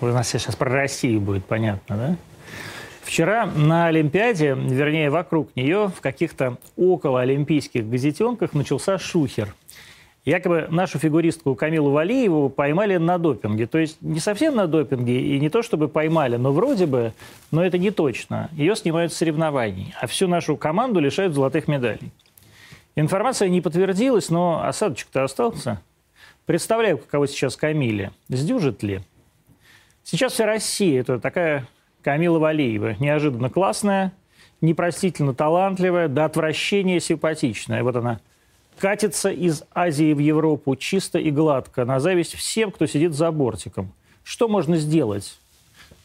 У нас сейчас про Россию будет понятно, да? Вчера на Олимпиаде, вернее, вокруг нее, в каких-то около олимпийских газетенках начался шухер. Якобы нашу фигуристку Камилу Валиеву поймали на допинге. То есть не совсем на допинге, и не то чтобы поймали, но вроде бы, но это не точно. Ее снимают с соревнований, а всю нашу команду лишают золотых медалей. Информация не подтвердилась, но осадочек-то остался. Представляю, каково сейчас Камиле. Сдюжит ли? Сейчас вся Россия – это такая Камила Валиева. Неожиданно классная, непростительно талантливая, до отвращения симпатичная. Вот она катится из Азии в Европу чисто и гладко, на зависть всем, кто сидит за бортиком. Что можно сделать?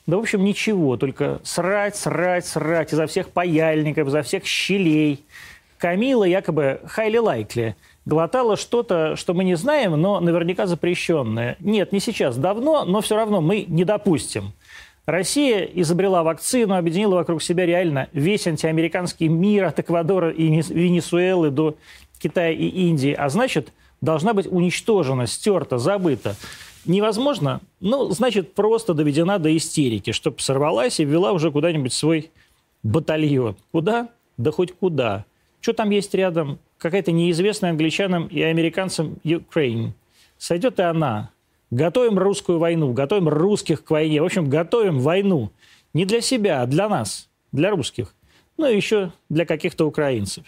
Да, в общем, ничего, только срать, срать, срать изо всех паяльников, изо всех щелей. Камила якобы хайли лайкли глотала что-то, что мы не знаем, но наверняка запрещенное. Нет, не сейчас, давно, но все равно мы не допустим. Россия изобрела вакцину, объединила вокруг себя реально весь антиамериканский мир от Эквадора и Венесуэлы до Китая и Индии. А значит, должна быть уничтожена, стерта, забыта. Невозможно? Ну, значит, просто доведена до истерики, чтобы сорвалась и ввела уже куда-нибудь свой батальон. Куда? Да хоть куда. Что там есть рядом? Какая-то неизвестная англичанам и американцам Украина. Сойдет и она. Готовим русскую войну, готовим русских к войне. В общем, готовим войну не для себя, а для нас, для русских. Ну и еще для каких-то украинцев.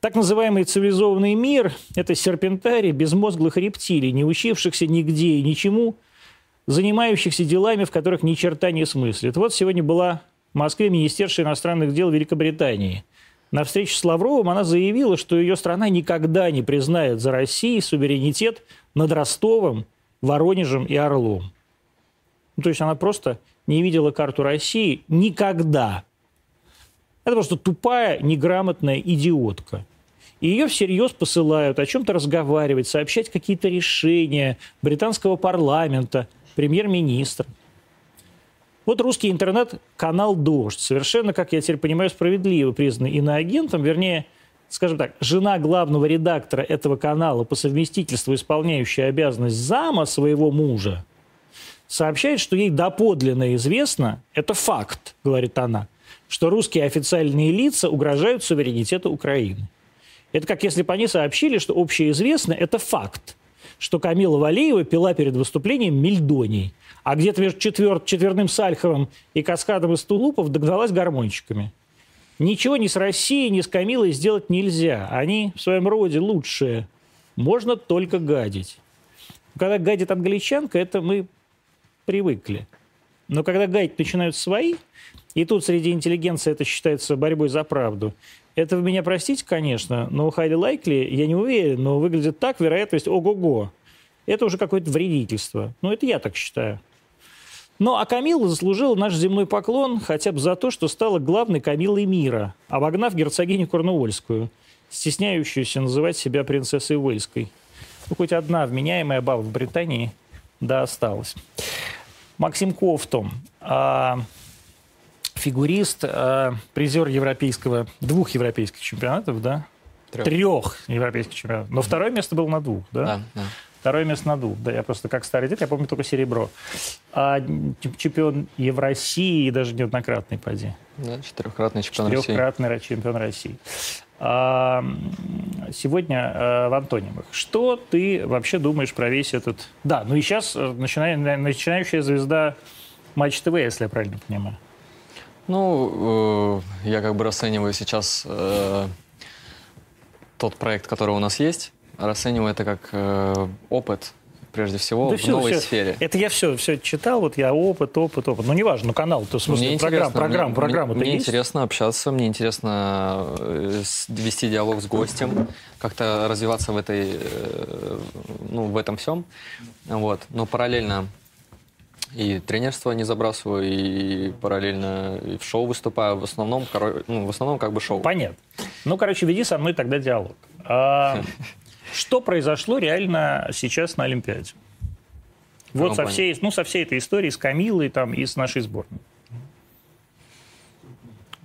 Так называемый цивилизованный мир – это серпентарий безмозглых рептилий, не учившихся нигде и ничему, занимающихся делами, в которых ни черта не смыслит. Вот сегодня была в Москве министерша иностранных дел Великобритании. На встрече с Лавровым она заявила, что ее страна никогда не признает за Россией суверенитет над Ростовом Воронежем и Орлом. Ну, то есть она просто не видела карту России никогда. Это просто тупая, неграмотная идиотка. И ее всерьез посылают о чем-то разговаривать, сообщать какие-то решения британского парламента, премьер-министр. Вот русский интернет-канал «Дождь», совершенно, как я теперь понимаю, справедливо признанный иноагентом, вернее, скажем так, жена главного редактора этого канала по совместительству, исполняющая обязанность зама своего мужа, сообщает, что ей доподлинно известно, это факт, говорит она, что русские официальные лица угрожают суверенитету Украины. Это как если бы они сообщили, что общеизвестно – это факт, что Камила Валиева пила перед выступлением мельдоний, а где-то между четвер... четверным Сальховым и каскадом из тулупов догналась гармончиками – Ничего ни с Россией, ни с Камилой сделать нельзя. Они в своем роде лучшие. Можно только гадить. Когда гадит англичанка, это мы привыкли. Но когда гадить начинают свои, и тут среди интеллигенции это считается борьбой за правду, это вы меня простите, конечно, но Хайли Лайкли, я не уверен, но выглядит так, вероятность ого-го. Это уже какое-то вредительство. Ну, это я так считаю. Ну, а Камила заслужила наш земной поклон хотя бы за то, что стала главной Камилой мира, обогнав герцогиню Корнуольскую, стесняющуюся называть себя принцессой Уэльской. Ну, хоть одна вменяемая баба в Британии, да, осталась. Максим Ковтом, а, фигурист, а, призер европейского, двух европейских чемпионатов, да? Трех. Трех европейских чемпионатов. Но второе место было на двух, да? Да, да. Второе место надул. Да, я просто как старый дед, я помню только серебро. А чемпион Евросии даже неоднократный, поди. Да, четырехкратный чемпион четырехкратный России. чемпион России. А, сегодня а, в антонимах. Что ты вообще думаешь про весь этот... Да, ну и сейчас э, начиная, начинающая звезда Матч ТВ, если я правильно понимаю. Ну, э, я как бы расцениваю сейчас э, тот проект, который у нас есть расцениваю это как э, опыт, прежде всего, да в все, новой все. сфере. Это я все, все читал, вот я опыт, опыт, опыт. Ну, неважно, ну, канал, то в смысле, мне программ, программ, мне, программа Мне, мне интересно общаться, мне интересно э, вести диалог с гостем, как-то развиваться в этой, э, ну, в этом всем. Вот. Но параллельно и тренерство не забрасываю, и параллельно и в шоу выступаю. В основном, ну, в основном как бы шоу. Понятно. Ну, короче, веди со мной тогда диалог. Что произошло реально сейчас на Олимпиаде? Вот со всей, ну, со всей этой историей с Камилой там, и с нашей сборной.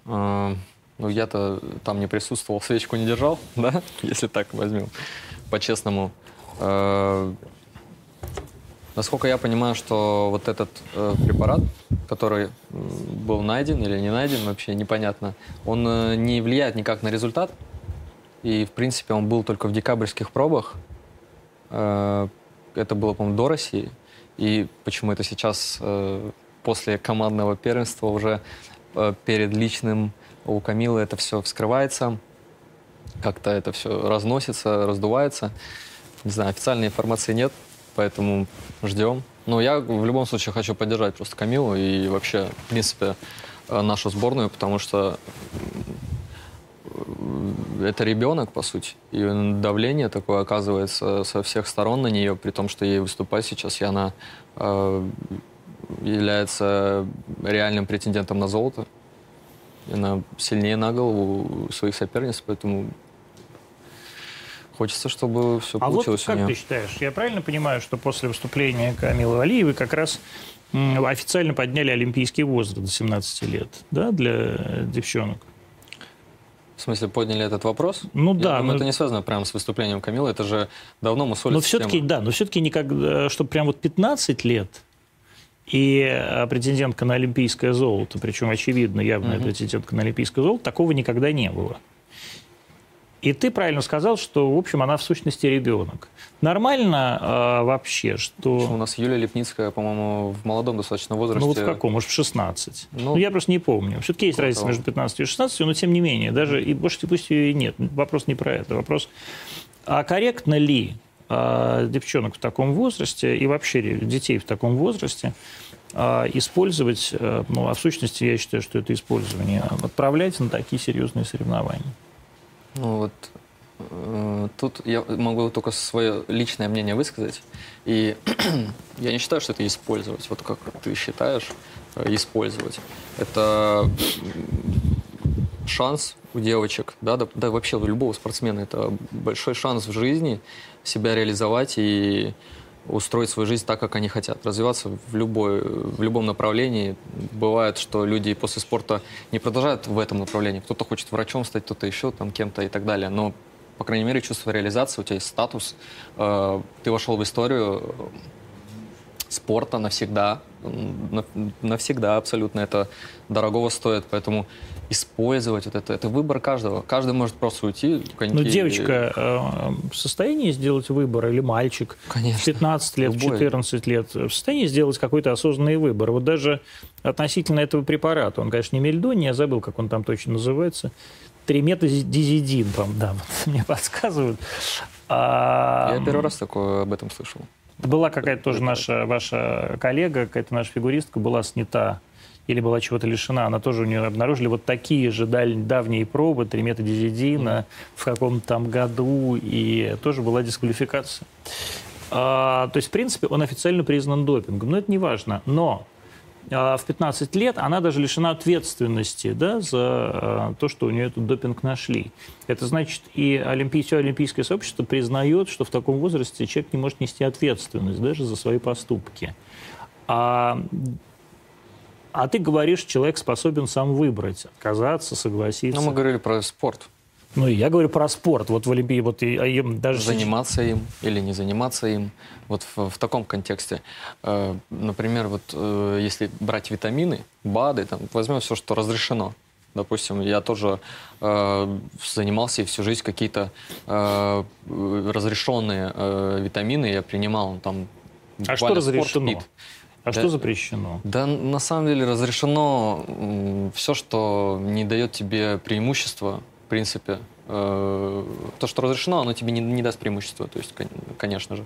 А, ну, я-то там не присутствовал, свечку не держал, да, если так возьмем, по-честному. А, Насколько я понимаю, что вот этот э, препарат, который был найден или не найден, вообще непонятно, он э, не влияет никак на результат. И, в принципе, он был только в декабрьских пробах. Э, это было, по-моему, до России. И почему это сейчас, э, после командного первенства, уже э, перед личным у Камилы это все вскрывается, как-то это все разносится, раздувается. Не знаю, официальной информации нет, поэтому ждем. Но я в любом случае хочу поддержать просто Камилу и вообще, в принципе, нашу сборную, потому что это ребенок, по сути. И давление такое оказывается со всех сторон на нее, при том, что ей выступать сейчас, и она э, является реальным претендентом на золото. Она сильнее на голову своих соперниц, поэтому хочется, чтобы все а получилось вот как ты считаешь, я правильно понимаю, что после выступления Камилы Валиевой как раз официально подняли олимпийский возраст до 17 лет, да, для девчонок? В смысле, подняли этот вопрос? Ну Я да. думаю, но... это не связано прямо с выступлением Камилы, это же давно мусолится Но все-таки, да, но все-таки никогда, чтобы прям вот 15 лет и э, претендентка на олимпийское золото, причем очевидно явная Мгм. претендентка на олимпийское золото, такого никогда не было. И ты правильно сказал, что, в общем, она в сущности ребенок. Нормально э, вообще, У что... нас Юлия Лепницкая, по-моему, в молодом достаточно возрасте. Ну вот в каком? Может, в 16? Ну, Ну, я просто не помню. Все-таки есть разница того. между 15 и 16, но тем не менее, даже и больше пусть ее и нет. Вопрос не про это. Вопрос, а корректно ли а, девчонок в таком возрасте и вообще детей в таком возрасте а, использовать, а, ну, а в сущности я считаю, что это использование, отправлять на такие серьезные соревнования. Ну вот э, тут я могу только свое личное мнение высказать. И я не считаю, что это использовать. Вот как ты считаешь э, использовать. Это шанс у девочек, да, да, да вообще у любого спортсмена это большой шанс в жизни себя реализовать и устроить свою жизнь так, как они хотят, развиваться в, любой, в любом направлении. Бывает, что люди после спорта не продолжают в этом направлении. Кто-то хочет врачом стать, кто-то еще там кем-то и так далее. Но, по крайней мере, чувство реализации, у тебя есть статус, э, ты вошел в историю спорта навсегда, навсегда абсолютно это дорогого стоит, поэтому использовать вот это, это выбор каждого. Каждый может просто уйти. в коньки Но Ну, девочка э, в состоянии сделать выбор или мальчик в Конечно. 15 лет, в Любой. 14 лет в состоянии сделать какой-то осознанный выбор. Вот даже относительно этого препарата, он, конечно, не мельдоний, я забыл, как он там точно называется, триметазидизидин, по-моему, да, вот мне подсказывают. А, Я первый раз такое об этом слышал. Была какая-то тоже наша, ваша коллега, какая-то наша фигуристка была снята или была чего-то лишена. Она тоже у нее обнаружили вот такие же даль- давние пробы, триметадизидина в каком-то там году, и тоже была дисквалификация. А, то есть, в принципе, он официально признан допингом, но это не важно. Но а, в 15 лет она даже лишена ответственности да, за а, то, что у нее этот допинг нашли. Это значит, и олимпий, все олимпийское сообщество признает, что в таком возрасте человек не может нести ответственность даже за свои поступки. А, а ты говоришь, человек способен сам выбрать, отказаться, согласиться. Ну, мы говорили про спорт. Ну, и я говорю про спорт. Вот в Олимпии, вот и, а им даже... Заниматься им или не заниматься им. Вот в, в таком контексте. Э, например, вот э, если брать витамины, БАДы, там, возьмем все, что разрешено. Допустим, я тоже э, занимался и всю жизнь какие-то э, разрешенные э, витамины я принимал. Там, А что спорт, разрешено? пит. А Да. что запрещено? Да, на самом деле разрешено все, что не дает тебе преимущества, в принципе. Э, То, что разрешено, оно тебе не, не даст преимущества, то есть, кон- конечно же.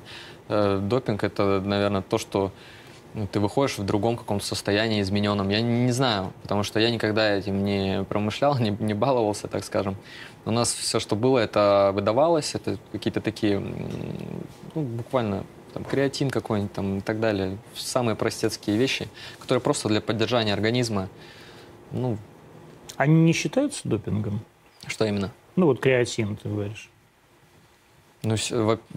Э, Допинг — это, наверное, то, что ну, ты выходишь в другом каком-то состоянии измененном. Я не, знаю, потому что я никогда этим не промышлял, не, не баловался, так скажем. У нас все, что было, это выдавалось, это какие-то такие, ну, буквально там, креатин какой-нибудь там и так далее. Самые простецкие вещи, которые просто для поддержания организма. Ну, Они не считаются допингом? что именно? Ну, вот креатин, ты говоришь. Ну,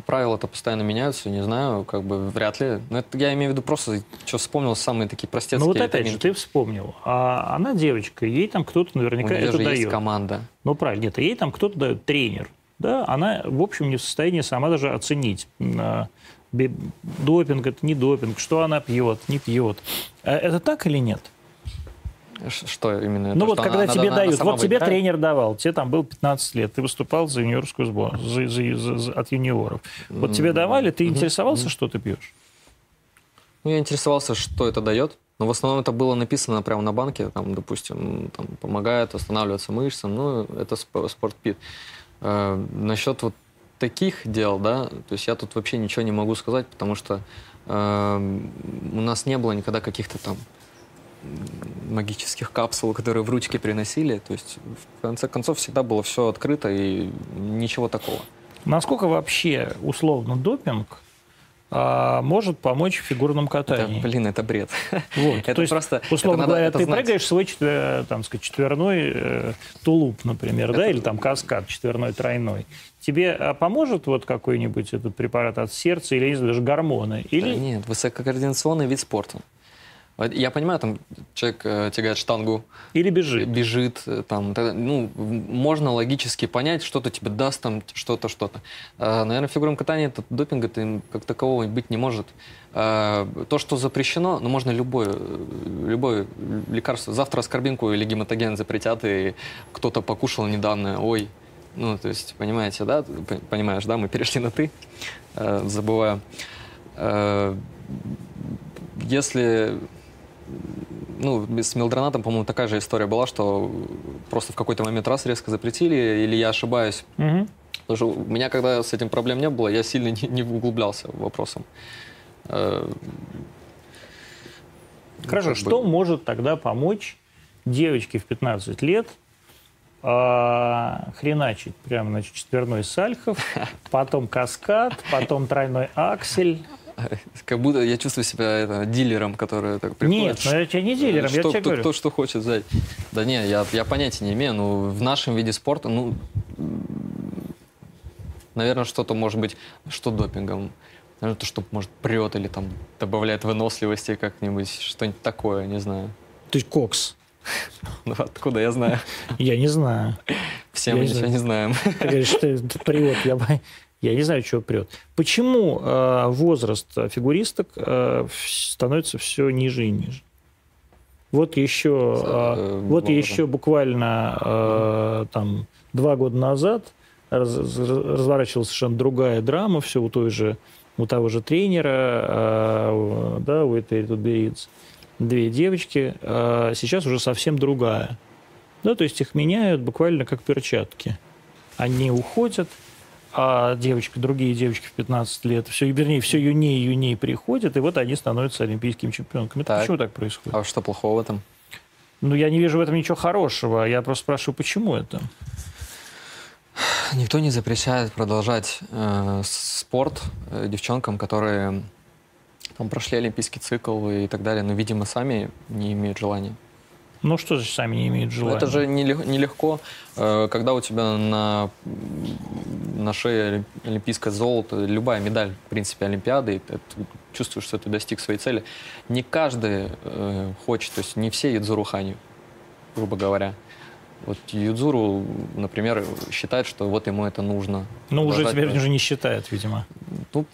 правила-то постоянно меняются, не знаю, как бы вряд ли. Но это я имею в виду просто, что вспомнил, самые такие простецкие Ну, вот опять же, витаминки. ты вспомнил. А она девочка, ей там кто-то У наверняка нее это же есть дает. команда. Ну, правильно, нет, ей там кто-то дает тренер. Да, она, в общем, не в состоянии сама даже оценить, а, допинг это не допинг, что она пьет, не пьет. А это так или нет? Что именно? Ну то, вот когда она, тебе она, дают, она вот тебе тренер давал, тебе там был 15 лет, ты выступал за юниорскую сборную, за, за, за, за, от юниоров. Вот тебе давали, ты интересовался, что ты пьешь? Ну, я интересовался, что это дает. Но в основном это было написано прямо на банке, там, допустим, там, помогает восстанавливаться мышцам, ну, это спортпит. Э, насчет вот таких дел, да, то есть я тут вообще ничего не могу сказать, потому что э, у нас не было никогда каких-то там магических капсул, которые в ручке приносили. То есть, в конце концов, всегда было все открыто и ничего такого. Насколько вообще условно допинг а, может помочь в фигурном катании. Это, блин, это бред. Вот, это то есть, просто, условно это говоря, ты знать. прыгаешь свой там, сказать, четверной э, тулуп, например, это... да, или там каскад четверной, тройной. Тебе а, поможет вот какой-нибудь этот препарат от сердца или даже гормоны? Или... Да нет, высококоординационный вид спорта. Я понимаю, там человек э, тягает штангу. Или бежит. Бежит. Э, там, тогда, ну, можно логически понять, что-то тебе даст, там, что-то, что-то. А, наверное, в фигурном катании это допинга -то как такового быть не может. А, то, что запрещено, ну, можно любое, любое лекарство. Завтра аскорбинку или гематоген запретят, и кто-то покушал недавно, ой, ну, то есть, понимаете, да, понимаешь, да, мы перешли на «ты», э, забываю. Э, если ну, с мелдронатом, по-моему, такая же история была, что просто в какой-то момент раз резко запретили, или я ошибаюсь. Угу. Потому что у меня, когда с этим проблем не было, я сильно не, не углублялся вопросом. Э, Хорошо, что бы... может тогда помочь девочке в 15 лет а, хреначить прямо, значит, четверной сальхов, потом каскад, потом тройной аксель, Как будто я чувствую себя это, дилером, который так приходит. Нет, но я тебя не дилером, что, я тебе кто, говорю. Кто что хочет взять. Да не, я, я понятия не имею. Ну, в нашем виде спорта, ну, наверное, что-то может быть, что допингом. Наверное, то, что, может, прет или там добавляет выносливости как-нибудь, что-нибудь такое, не знаю. То есть кокс? Ну, откуда я знаю? Я не знаю. Все мы ничего не знаем. Ты говоришь, что это прет. Я, я не знаю, чего прет. Почему э, возраст фигуристок э, становится все ниже и ниже? Вот еще, э, вот еще буквально э, там два года назад раз, разворачивалась совершенно другая драма, все у той же, у того же тренера, э, да, у этой Тутберидзе, две девочки, э, сейчас уже совсем другая. Да, то есть их меняют буквально как перчатки. Они уходят, а девочки, другие девочки в 15 лет, все, вернее, все юнее и юнее приходят, и вот они становятся олимпийскими чемпионками. Это почему так происходит? А что плохого в этом? Ну, я не вижу в этом ничего хорошего. Я просто спрашиваю, почему это? Никто не запрещает продолжать э, спорт э, девчонкам, которые там прошли олимпийский цикл и так далее, но, видимо, сами не имеют желания. Ну что же сами не имеют желания? Это же нелегко, э, когда у тебя на, на шее олимпийское золото, любая медаль, в принципе, Олимпиады, и ты чувствуешь, что ты достиг своей цели. Не каждый э, хочет, то есть не все Юдзуру Ханю, грубо говоря. Вот Юдзуру, например, считает, что вот ему это нужно. Ну, уже теперь уже не считает, видимо. Ну,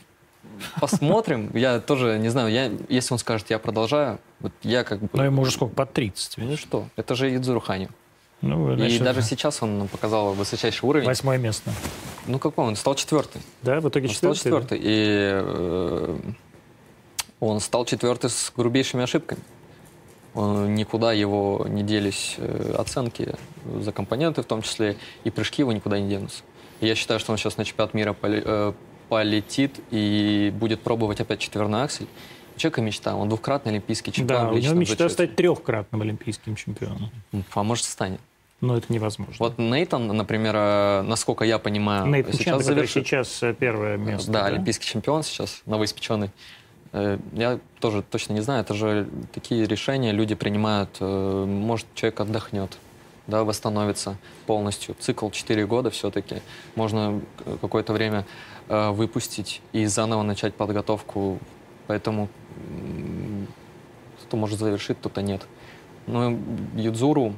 Посмотрим. Я тоже не знаю, я, если он скажет, я продолжаю, вот я как бы... Но ему уже сколько, под 30. Ну что, это же Идзуру Хани. Ну, значит, и даже да. сейчас он показал высочайший уровень. Восьмое место. Ну какой он? Стал четвертый. Да, в итоге он четвертый. Стал четвертый. Да? И э, он стал четвертый с грубейшими ошибками. Он, никуда его не делись э, оценки за компоненты, в том числе и прыжки его никуда не денутся. Я считаю, что он сейчас на чемпионат мира э, полетит и будет пробовать опять четверной аксель. У человека мечта, он двукратный олимпийский чемпион. Да, у него мечта зачете. стать трехкратным олимпийским чемпионом. А может станет. Но это невозможно. Вот Нейтан, например, э, насколько я понимаю, Нейтан сейчас Чен, завершит... сейчас э, первое место. Да, да, олимпийский чемпион сейчас, новоиспеченный. Э, я тоже точно не знаю, это же такие решения люди принимают. Может, человек отдохнет, да, восстановится полностью. Цикл 4 года все-таки. Можно какое-то время Э, выпустить и заново начать подготовку. Поэтому кто может завершить, кто-то нет. Но Юдзуру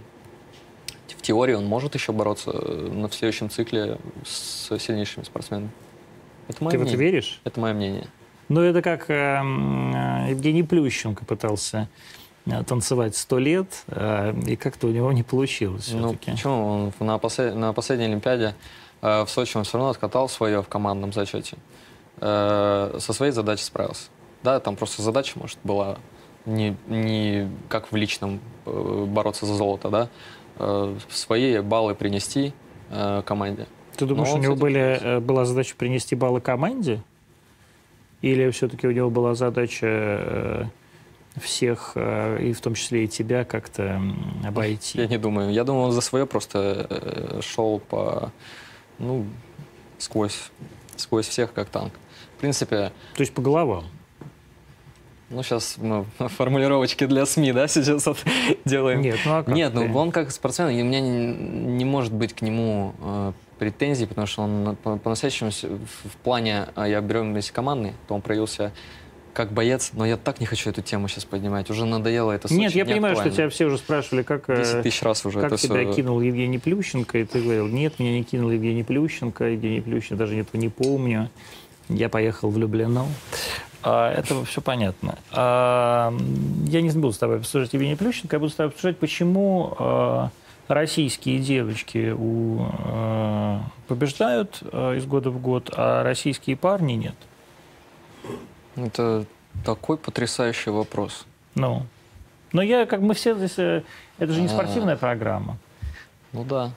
в теории он может еще бороться э, на следующем цикле с сильнейшими спортсменами. Это мое Ты мнение. в это веришь? Это мое мнение. Ну, это как э, Евгений Плющенко пытался танцевать сто лет, э, и как-то у него не получилось Ну, почему? Он на, послед- на последней Олимпиаде в Сочи он все равно откатал свое в командном зачете. Э, со своей задачей справился. Да, там просто задача, может, была не, не как в личном э, бороться за золото, да, э, свои баллы принести э, команде. Ты думаешь, у него были, э, была задача принести баллы команде? Или все-таки у него была задача э, всех, э, и в том числе и тебя, как-то обойти? Я не думаю. Я думаю, он за свое просто э, шел по, ну, сквозь, сквозь всех, как танк. В принципе, То есть по головам? ну, сейчас мы формулировочки для СМИ, да, сейчас вот делаем. Нет, ну а как Нет, ну он как спортсмен, и у меня не, не может быть к нему э, претензий, потому что он на- по- по-настоящему с- в, в плане, э, я берем вместе командный, то он проявился как боец, но я так не хочу эту тему сейчас поднимать, уже надоело это Сочи, Нет, я понимаю, что неактуально. тебя все уже спрашивали, как, э, 10 тысяч раз уже как тебя все... кинул Евгений Плющенко, и ты говорил, нет, меня не кинул Евгений Плющенко, Евгений Плющенко, даже этого не помню, я поехал в Люблино. А, это все понятно. А, я не буду с тобой обсуждать Евгения Плющенко, я буду с тобой обсуждать, почему а, российские девочки у, а, побеждают а, из года в год, а российские парни нет. Это такой потрясающий вопрос. Ну, но я, как мы все здесь, э, это же не А. спортивная программа. Ну да.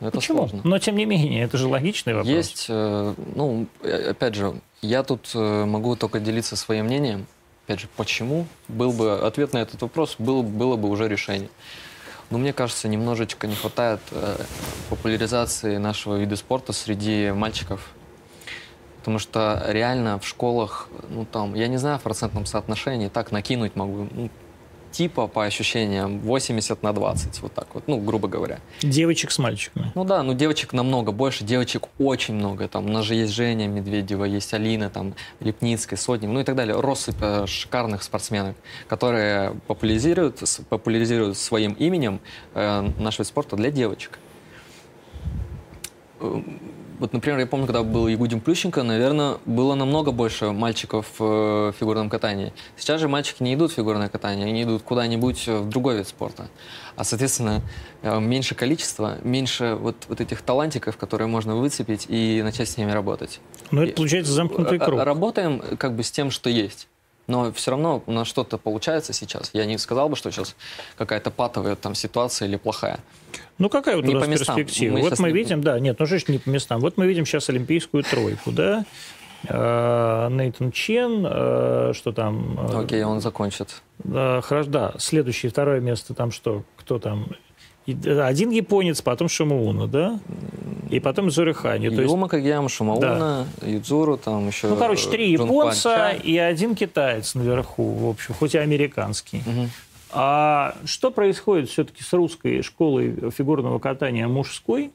Это Почему? сложно. Но тем не менее, это же логичный вопрос. Есть, э, ну, э, опять же, я тут могу только делиться своим мнением. Опять же, почему? Был бы ответ на этот вопрос, был, было бы уже решение. Но мне кажется, немножечко не хватает популяризации нашего вида спорта среди мальчиков. Потому что реально в школах, ну там, я не знаю в процентном соотношении, так накинуть могу, ну, типа по ощущениям 80 на 20, вот так вот, ну, грубо говоря. Девочек с мальчиками. Ну да, ну девочек намного больше, девочек очень много. Там у нас же есть Женя Медведева, есть Алина, там Лепницкая, Сотник, ну и так далее. Россыпь э, шикарных спортсменок, которые популяризируют, популяризируют своим именем э, наш вид спорта для девочек. Э, Вот, например, я помню, когда был Ягудин Плющенко, наверное, было намного больше мальчиков э, в фигурном катании. Сейчас же мальчики не идут в фигурное катание, они идут куда-нибудь э, в другой вид спорта. А, соответственно, э, меньше количества, меньше вот, вот этих талантиков, которые можно выцепить и начать с ними работать. Но это получается замкнутый Р- круг. Работаем э, как бы с тем, что есть. Но все равно у нас что-то получается сейчас. Я не сказал бы, что сейчас какая-то патовая там ситуация или плохая. Ну какая вот у Не нас по местам. перспектива? Мы вот мы не- видим, да, нет, ну что ж не по местам. Вот мы видим сейчас олимпийскую тройку, да? Э, Нейтан Чен, э, что там? Окей, он закончит. Да, хорошо, да. Следующее, второе место, там что? Кто там? Э, Один японец, потом Шамауна, да? И потом Зурихани. То есть, Юма Кагьяма, Шумауна, Юдзуру, там еще... ну, короче, три Джун японца и один китаец наверху, в общем, хоть и американский. Мгм. А что происходит все-таки с русской школой фигурного катания мужской?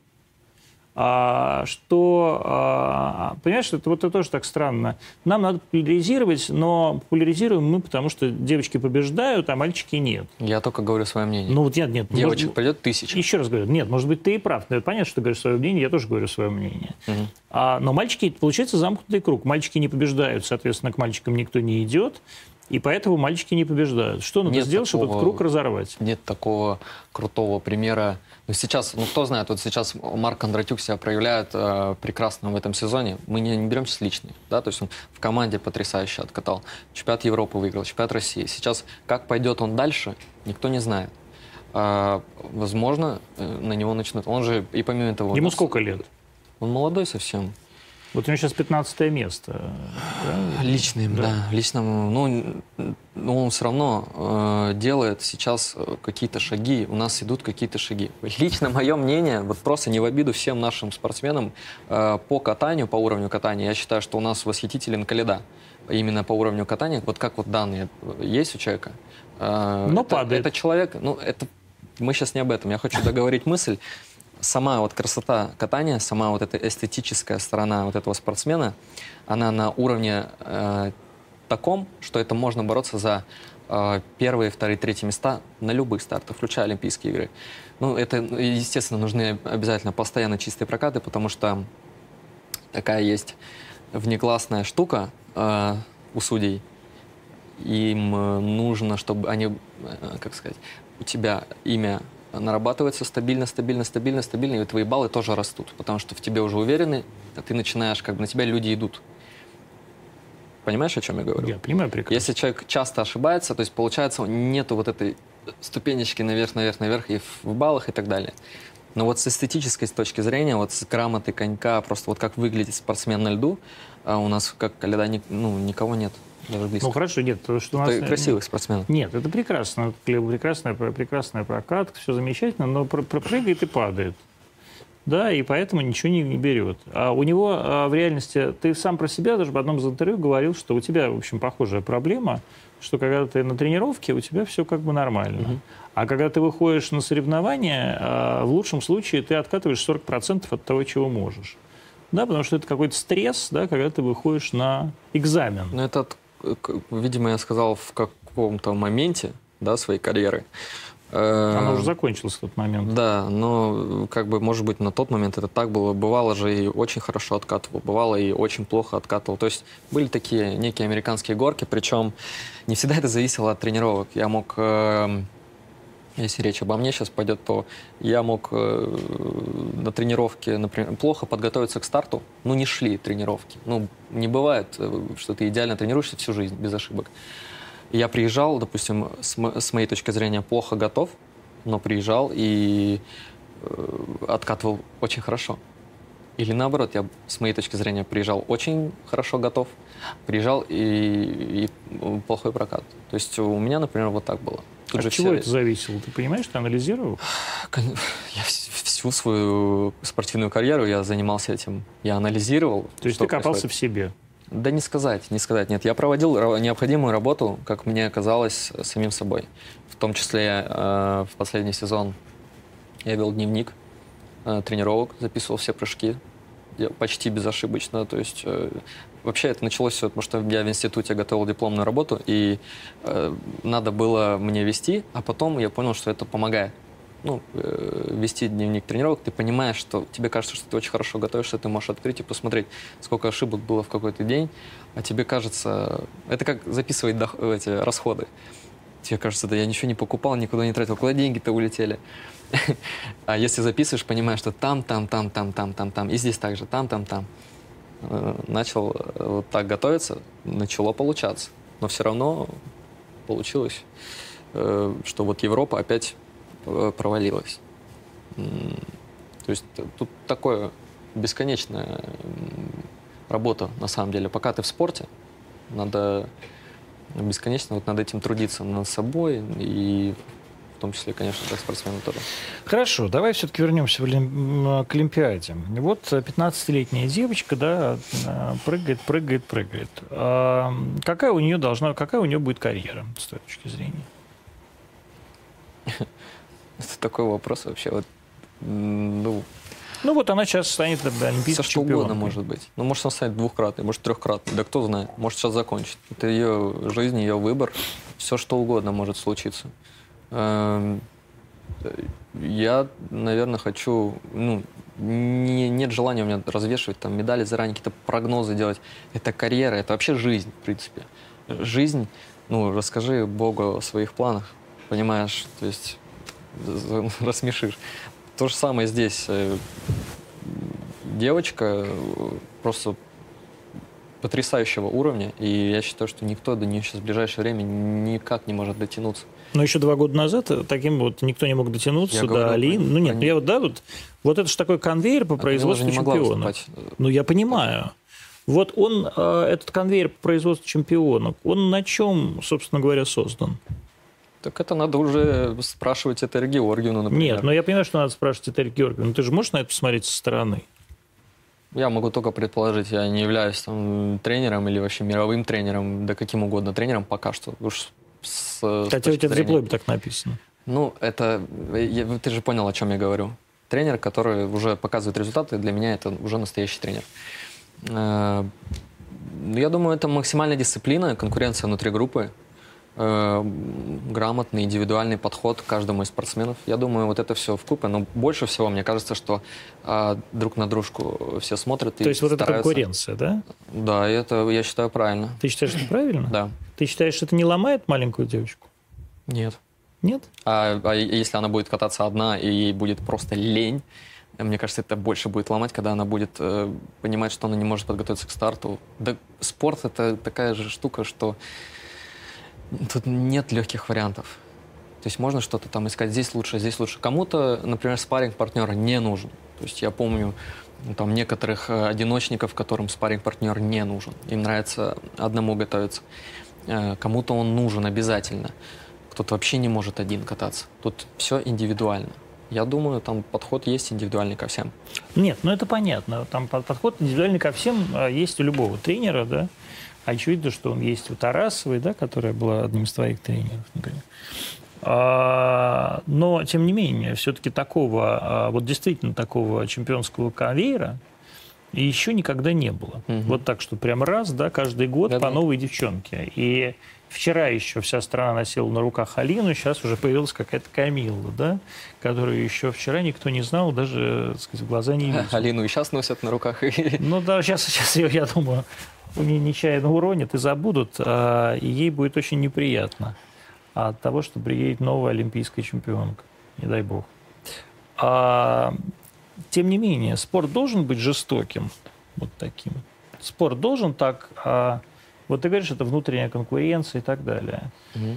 А, что, а, понимаешь, это вот это тоже так странно. Нам надо популяризировать, но популяризируем мы, потому что девочки побеждают, а мальчики нет. Я только говорю свое мнение. Ну вот нет, нет. Девочек может- придет тысяча. еще раз говорю, нет, может быть, ты и прав. Но это понятно, что ты говоришь свое мнение, я тоже говорю свое мнение. Мгм. А, но мальчики, получается замкнутый круг. Мальчики не побеждают, соответственно, к мальчикам никто не идет, и поэтому мальчики не побеждают. Что надо Нет сделать, чтобы этот такого- круг разорвать? Нет такого крутого примера. Ну, сейчас, ну, кто знает, вот сейчас Марк Кондратюк себя проявляет э, прекрасно в этом сезоне. Мы не, не берем сейчас личный, да, то есть он в команде потрясающе откатал. Чемпионат Европы выиграл, чемпионат России. Сейчас, как пойдет он дальше, никто не знает. А, возможно, э, на него начнут. Он же и помимо того... Ему сколько лет? Он молодой совсем. Вот у него сейчас 15 место. да? Личным, Да. да. Личным, ну, н- ну, он все равно э, делает сейчас э, какие-то шаги, у нас идут какие-то шаги. Лично мое мнение, вот просто не в обиду всем нашим спортсменам, э, по катанию, по уровню катания, я считаю, что у нас восхитителен Каледа. Именно по уровню катания, вот как вот данные есть у человека. э, Но это, падает. Это человек, ну, это мы сейчас не об этом. Я хочу договорить мысль. Сама вот красота катания, сама вот эта эстетическая сторона вот этого спортсмена, она на уровне э, таком, что это можно бороться за э, первые, вторые, третьи места на любых стартах, включая Олимпийские игры. Ну, это, естественно, нужны обязательно постоянно чистые прокаты, потому что такая есть внеклассная штука э, у судей. Им э, нужно, чтобы они, э, как сказать, у тебя имя нарабатывается стабильно, стабильно, стабильно, стабильно, и твои баллы тоже растут, потому что в тебе уже уверены, а ты начинаешь, как бы на тебя люди идут. Понимаешь, о чем я говорю? Я понимаю прекрасно. Если человек часто ошибается, то есть получается, нету вот этой ступенечки наверх, наверх, наверх и в баллах и так далее. Но вот с эстетической точки зрения, вот с грамоты конька, просто вот как выглядит спортсмен на льду, а у нас как когда ну, никого нет. Даже близко. Ну хорошо, нет, то, что у нас... красивых спортсменов. Нет, это прекрасно. Прекрасная, прекрасная прокатка, все замечательно, но пропрыгает и падает. Да, и поэтому ничего не, не берет. А у него а, в реальности, ты сам про себя даже в одном из интервью говорил, что у тебя, в общем, похожая проблема, что когда ты на тренировке, у тебя все как бы нормально. Угу. А когда ты выходишь на соревнования, а, в лучшем случае ты откатываешь 40% от того, чего можешь. Да, потому что это какой-то стресс, да, когда ты выходишь на экзамен. Ну, это, видимо, я сказал в каком-то моменте да, своей карьеры. Она уже закончилась в тот момент. Да, но как бы, может быть, на тот момент это так было. Бывало же и очень хорошо откатывал, бывало и очень плохо откатывал. То есть были такие некие американские горки, причем не всегда это зависело от тренировок. Я мог эм, если речь обо мне сейчас пойдет, то я мог э, на тренировке, например, плохо подготовиться к старту, ну не шли тренировки. Ну, не бывает, э, что ты идеально тренируешься всю жизнь без ошибок. Я приезжал, допустим, с, с моей точки зрения, плохо готов, но приезжал и э, откатывал очень хорошо. Или наоборот, я с моей точки зрения приезжал очень хорошо готов, приезжал и, и плохой прокат. То есть у меня, например, вот так было. Тут От чего все... это зависело? Ты понимаешь, ты анализировал? Я всю свою спортивную карьеру я занимался этим. Я анализировал. То есть ты копался происходит. в себе? Да не сказать, не сказать. Нет, я проводил необходимую работу, как мне казалось, самим собой. В том числе э, в последний сезон я вел дневник э, тренировок, записывал все прыжки, я почти безошибочно. То есть э, вообще это началось все, потому что я в институте готовил дипломную работу, и э, надо было мне вести, а потом я понял, что это помогает ну, э, вести дневник тренировок, ты понимаешь, что тебе кажется, что ты очень хорошо готовишься, ты можешь открыть и посмотреть, сколько ошибок было в какой-то день, а тебе кажется, это как записывать дох- эти расходы. Тебе кажется, да я ничего не покупал, никуда не тратил, куда деньги-то улетели. А если записываешь, понимаешь, что там, там, там, там, там, там, там, и здесь также, там, там, там. Э, начал э, вот так готовиться, начало получаться. Но все равно получилось, что вот Европа опять Э, провалилась. То есть тут такое бесконечная работа, на самом деле. Пока ты в спорте, надо бесконечно вот над этим трудиться, над собой и том числе, конечно, как спортсмену тоже. Хорошо, давай все-таки вернемся к Олимпиаде. Вот 15-летняя девочка, да, прыгает, прыгает, прыгает. А какая у нее должна, какая у нее будет карьера с той точки зрения? Это такой вопрос вообще. Вот, ну, ну вот она сейчас станет олимпийской Все что угодно может быть. Ну, может, она станет двухкратной, может, трехкратной. Да кто знает. Может, сейчас закончит. Это ее жизнь, ее выбор. Все что угодно может случиться. Эм, я, наверное, хочу... Ну, не, нет желания у меня развешивать там медали заранее, какие-то прогнозы делать. Это карьера, это вообще жизнь, в принципе. Жизнь, ну, расскажи Богу о своих планах, понимаешь? То есть рассмешишь. То же самое здесь. Э, девочка э, просто потрясающего уровня, и я считаю, что никто до нее сейчас в ближайшее время никак не может дотянуться. Но еще два года назад таким вот никто не мог дотянуться я до говорю, Алин. Ну нет, они... я вот да, вот, вот это же такой конвейер по а производству чемпионов. Ну я понимаю. Вот он, э, этот конвейер по производству чемпионов, он на чем, собственно говоря, создан? Так это надо уже спрашивать Этери Георгиевну, например. Нет, но я понимаю, что надо спрашивать Этери Георгиевну. Ты же можешь на это посмотреть со стороны? Я могу только предположить, я не являюсь там тренером или вообще мировым тренером, да каким угодно тренером пока что. Уж с, Хотя у тебя в дипломе так написано. Ну, это... Я, ты же понял, о чем я говорю. Тренер, который уже показывает результаты, для меня это уже настоящий тренер. Э, я думаю, это максимальная дисциплина, конкуренция внутри группы. Э, грамотный индивидуальный подход к каждому из спортсменов. Я думаю, вот это все в купе. Но больше всего, мне кажется, что э, друг на дружку все смотрят То есть вот это конкуренция, да? Да, и это, я считаю, правильно. Ты считаешь, что правильно? Да. Ты считаешь, что это не ломает маленькую девочку? Нет. Нет? А, а если она будет кататься одна и ей будет просто лень, мне кажется, это больше будет ломать, когда она будет э, понимать, что она не может подготовиться к старту. Да, спорт это такая же штука, что тут нет легких вариантов. То есть можно что-то там искать здесь лучше, здесь лучше. Кому-то, например, спарринг партнера не нужен. То есть я помню ну, там некоторых э, одиночников, которым спарринг партнер не нужен. Им нравится одному готовиться. Э, кому-то он нужен обязательно. Кто-то вообще не может один кататься. Тут все индивидуально. Я думаю, там подход есть индивидуальный ко всем. Нет, ну это понятно. Там подход индивидуальный ко всем а, есть у любого тренера, да. Очевидно, что он есть у Тарасовой, да, которая была одним из твоих тренеров, например. А, но, тем не менее, все-таки такого, а, вот действительно такого чемпионского конвейера еще никогда не было. Угу. Вот так, что прям раз, да, каждый год да, по новой девчонке. И Вчера еще вся страна носила на руках Алину, сейчас уже появилась какая-то Камилла, да, которую еще вчера никто не знал, даже, так сказать, в глаза не видел. Алину и сейчас носят на руках. Ну да, сейчас, сейчас ее, я думаю, у нее нечаянно уронят и забудут, а, и ей будет очень неприятно от того, что приедет новая олимпийская чемпионка, не дай бог. А, тем не менее, спорт должен быть жестоким, вот таким. Спорт должен так а, вот ты говоришь, это внутренняя конкуренция и так далее.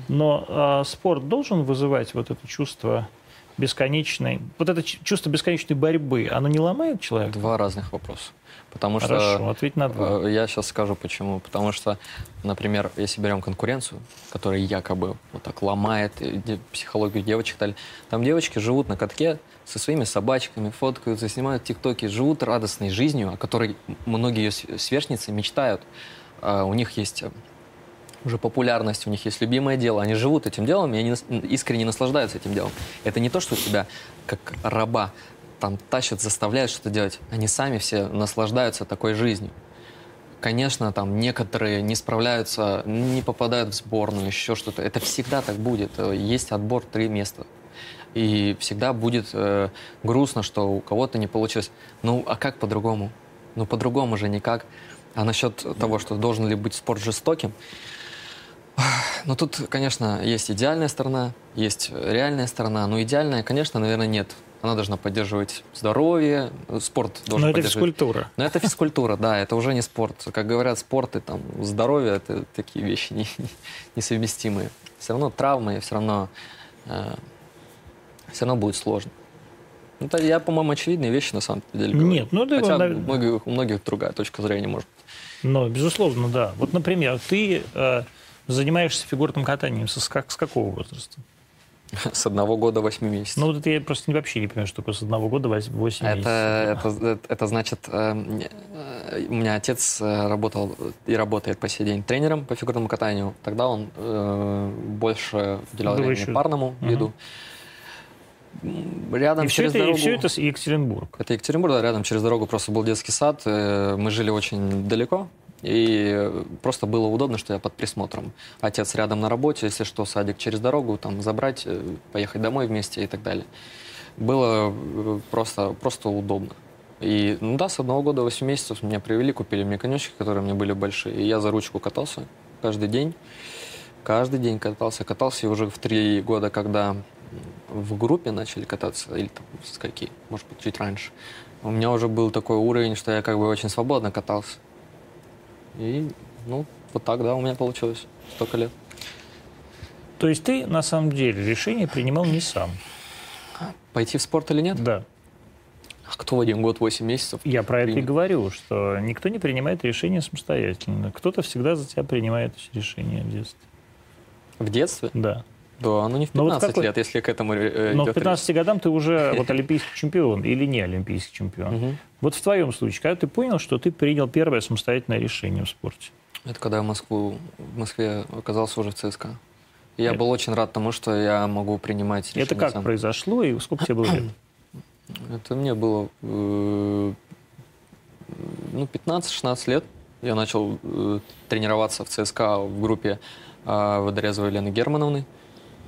Но э, спорт должен вызывать вот это чувство бесконечной, вот это чувство бесконечной борьбы, оно не ломает человека? Два разных вопроса. Потому Хорошо, что, ответь на два. Э, я сейчас скажу почему. Потому что, например, если берем конкуренцию, которая якобы вот так ломает психологию девочек, там девочки живут на катке со своими собачками, фоткаются, снимают тиктоки, живут радостной жизнью, о которой многие ее сверстницы мечтают. А, у них есть э, уже популярность, у них есть любимое дело, они живут этим делом, и они искренне наслаждаются этим делом. Это не то, что тебя как раба там тащат, заставляют что-то делать. Они сами все наслаждаются такой жизнью. Конечно, там некоторые не справляются, не попадают в сборную, еще что-то. Это всегда так будет. Есть отбор три места. И всегда будет э, грустно, что у кого-то не получилось. Ну, а как по-другому? Ну, по-другому же никак. А насчет того, что должен ли быть спорт жестоким, ну тут, конечно, есть идеальная сторона, есть реальная сторона, но идеальная, конечно, наверное, нет. Она должна поддерживать здоровье, спорт должен Но это физкультура. Но это физкультура, да, это уже не спорт. Как говорят, спорт и там здоровье – это такие вещи не, несовместимые. Все равно травмы, все равно, э, все равно будет сложно. Это, я, по-моему, очевидные вещи на самом деле говорю. Нет, ну да. Хотя у, многих, у многих другая точка зрения может но, безусловно, да. Вот, например, ты э, занимаешься фигурным катанием с, как, с какого возраста? С одного года восьми месяцев. Ну, вот я просто вообще не понимаю, что такое с одного года восемь месяцев. Это, это, это значит, э, э, у меня отец э, работал и работает по сей день тренером по фигурному катанию. Тогда он э, больше уделял времени еще... парному угу. Рядом и через все это, дорогу... И все это Екатеринбург? Это Екатеринбург, да, рядом через дорогу просто был детский сад. Э, мы жили очень далеко, и просто было удобно, что я под присмотром. Отец рядом на работе, если что, садик через дорогу, там забрать, э, поехать домой вместе и так далее. Было э, просто, просто удобно. И, ну да, с одного года 8 месяцев меня привели, купили мне конечки, которые мне были большие. И я за ручку катался каждый день. Каждый день катался. Катался и уже в три года, когда в группе начали кататься, или там скольки, может быть, чуть раньше, у меня уже был такой уровень, что я как бы очень свободно катался. И, ну, вот так, да, у меня получилось столько лет. То есть ты, на самом деле, решение принимал не сам? Пойти в спорт или нет? Да. А кто в один год 8 месяцев? Я про принял? это и говорю, что никто не принимает решения самостоятельно. Кто-то всегда за тебя принимает решения в детстве. В детстве? Да. Да, ну не в 15 вот какой... лет, если к этому э, Но к 15 речь. годам ты уже вот олимпийский чемпион или не олимпийский чемпион. Угу. Вот в твоем случае, когда ты понял, что ты принял первое самостоятельное решение в спорте? Это когда я в, Москву, в Москве оказался уже в ЦСКА. Я был очень рад тому, что я могу принимать решения Это как сам. произошло и сколько тебе было лет? Это мне было э, ну, 15-16 лет. Я начал э, тренироваться в ЦСКА в группе э, Водорезовой Елены Германовны.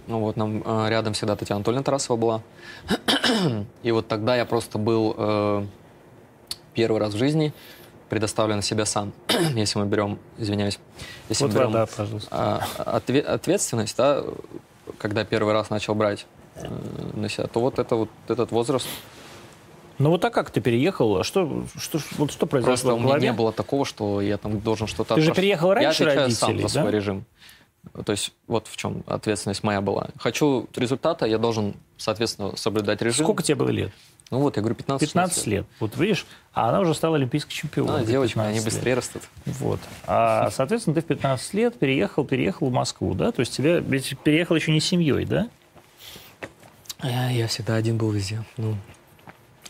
Ну вот, нам э, рядом всегда Татьяна Анатольевна Тарасова была. И вот тогда я просто был э, первый раз в жизни предоставлен себя сам, если мы берем, извиняюсь, если Вот мы берем вода, пожалуйста. а, отве- ответственность, да, когда первый раз начал брать э, на себя, то вот это вот этот возраст Ну вот а как ты переехал? Что, что, вот что просто произошло у в меня не было такого, что я там должен что-то. Ты же переехал раньше Я отвечаю сам родителей, за да? свой режим. То есть вот в чем ответственность моя была. Хочу результата, я должен, соответственно, соблюдать режим. Сколько тебе было лет? Ну вот, я говорю, 15, 15 лет. Вот видишь, а она уже стала олимпийской чемпионкой. А, девочка, они 15 лет. быстрее растут. Вот. А, соответственно, ты в 15 лет переехал, переехал в Москву, да? То есть тебя ведь переехал еще не с семьей, да? Я, я всегда один был везде. Ну,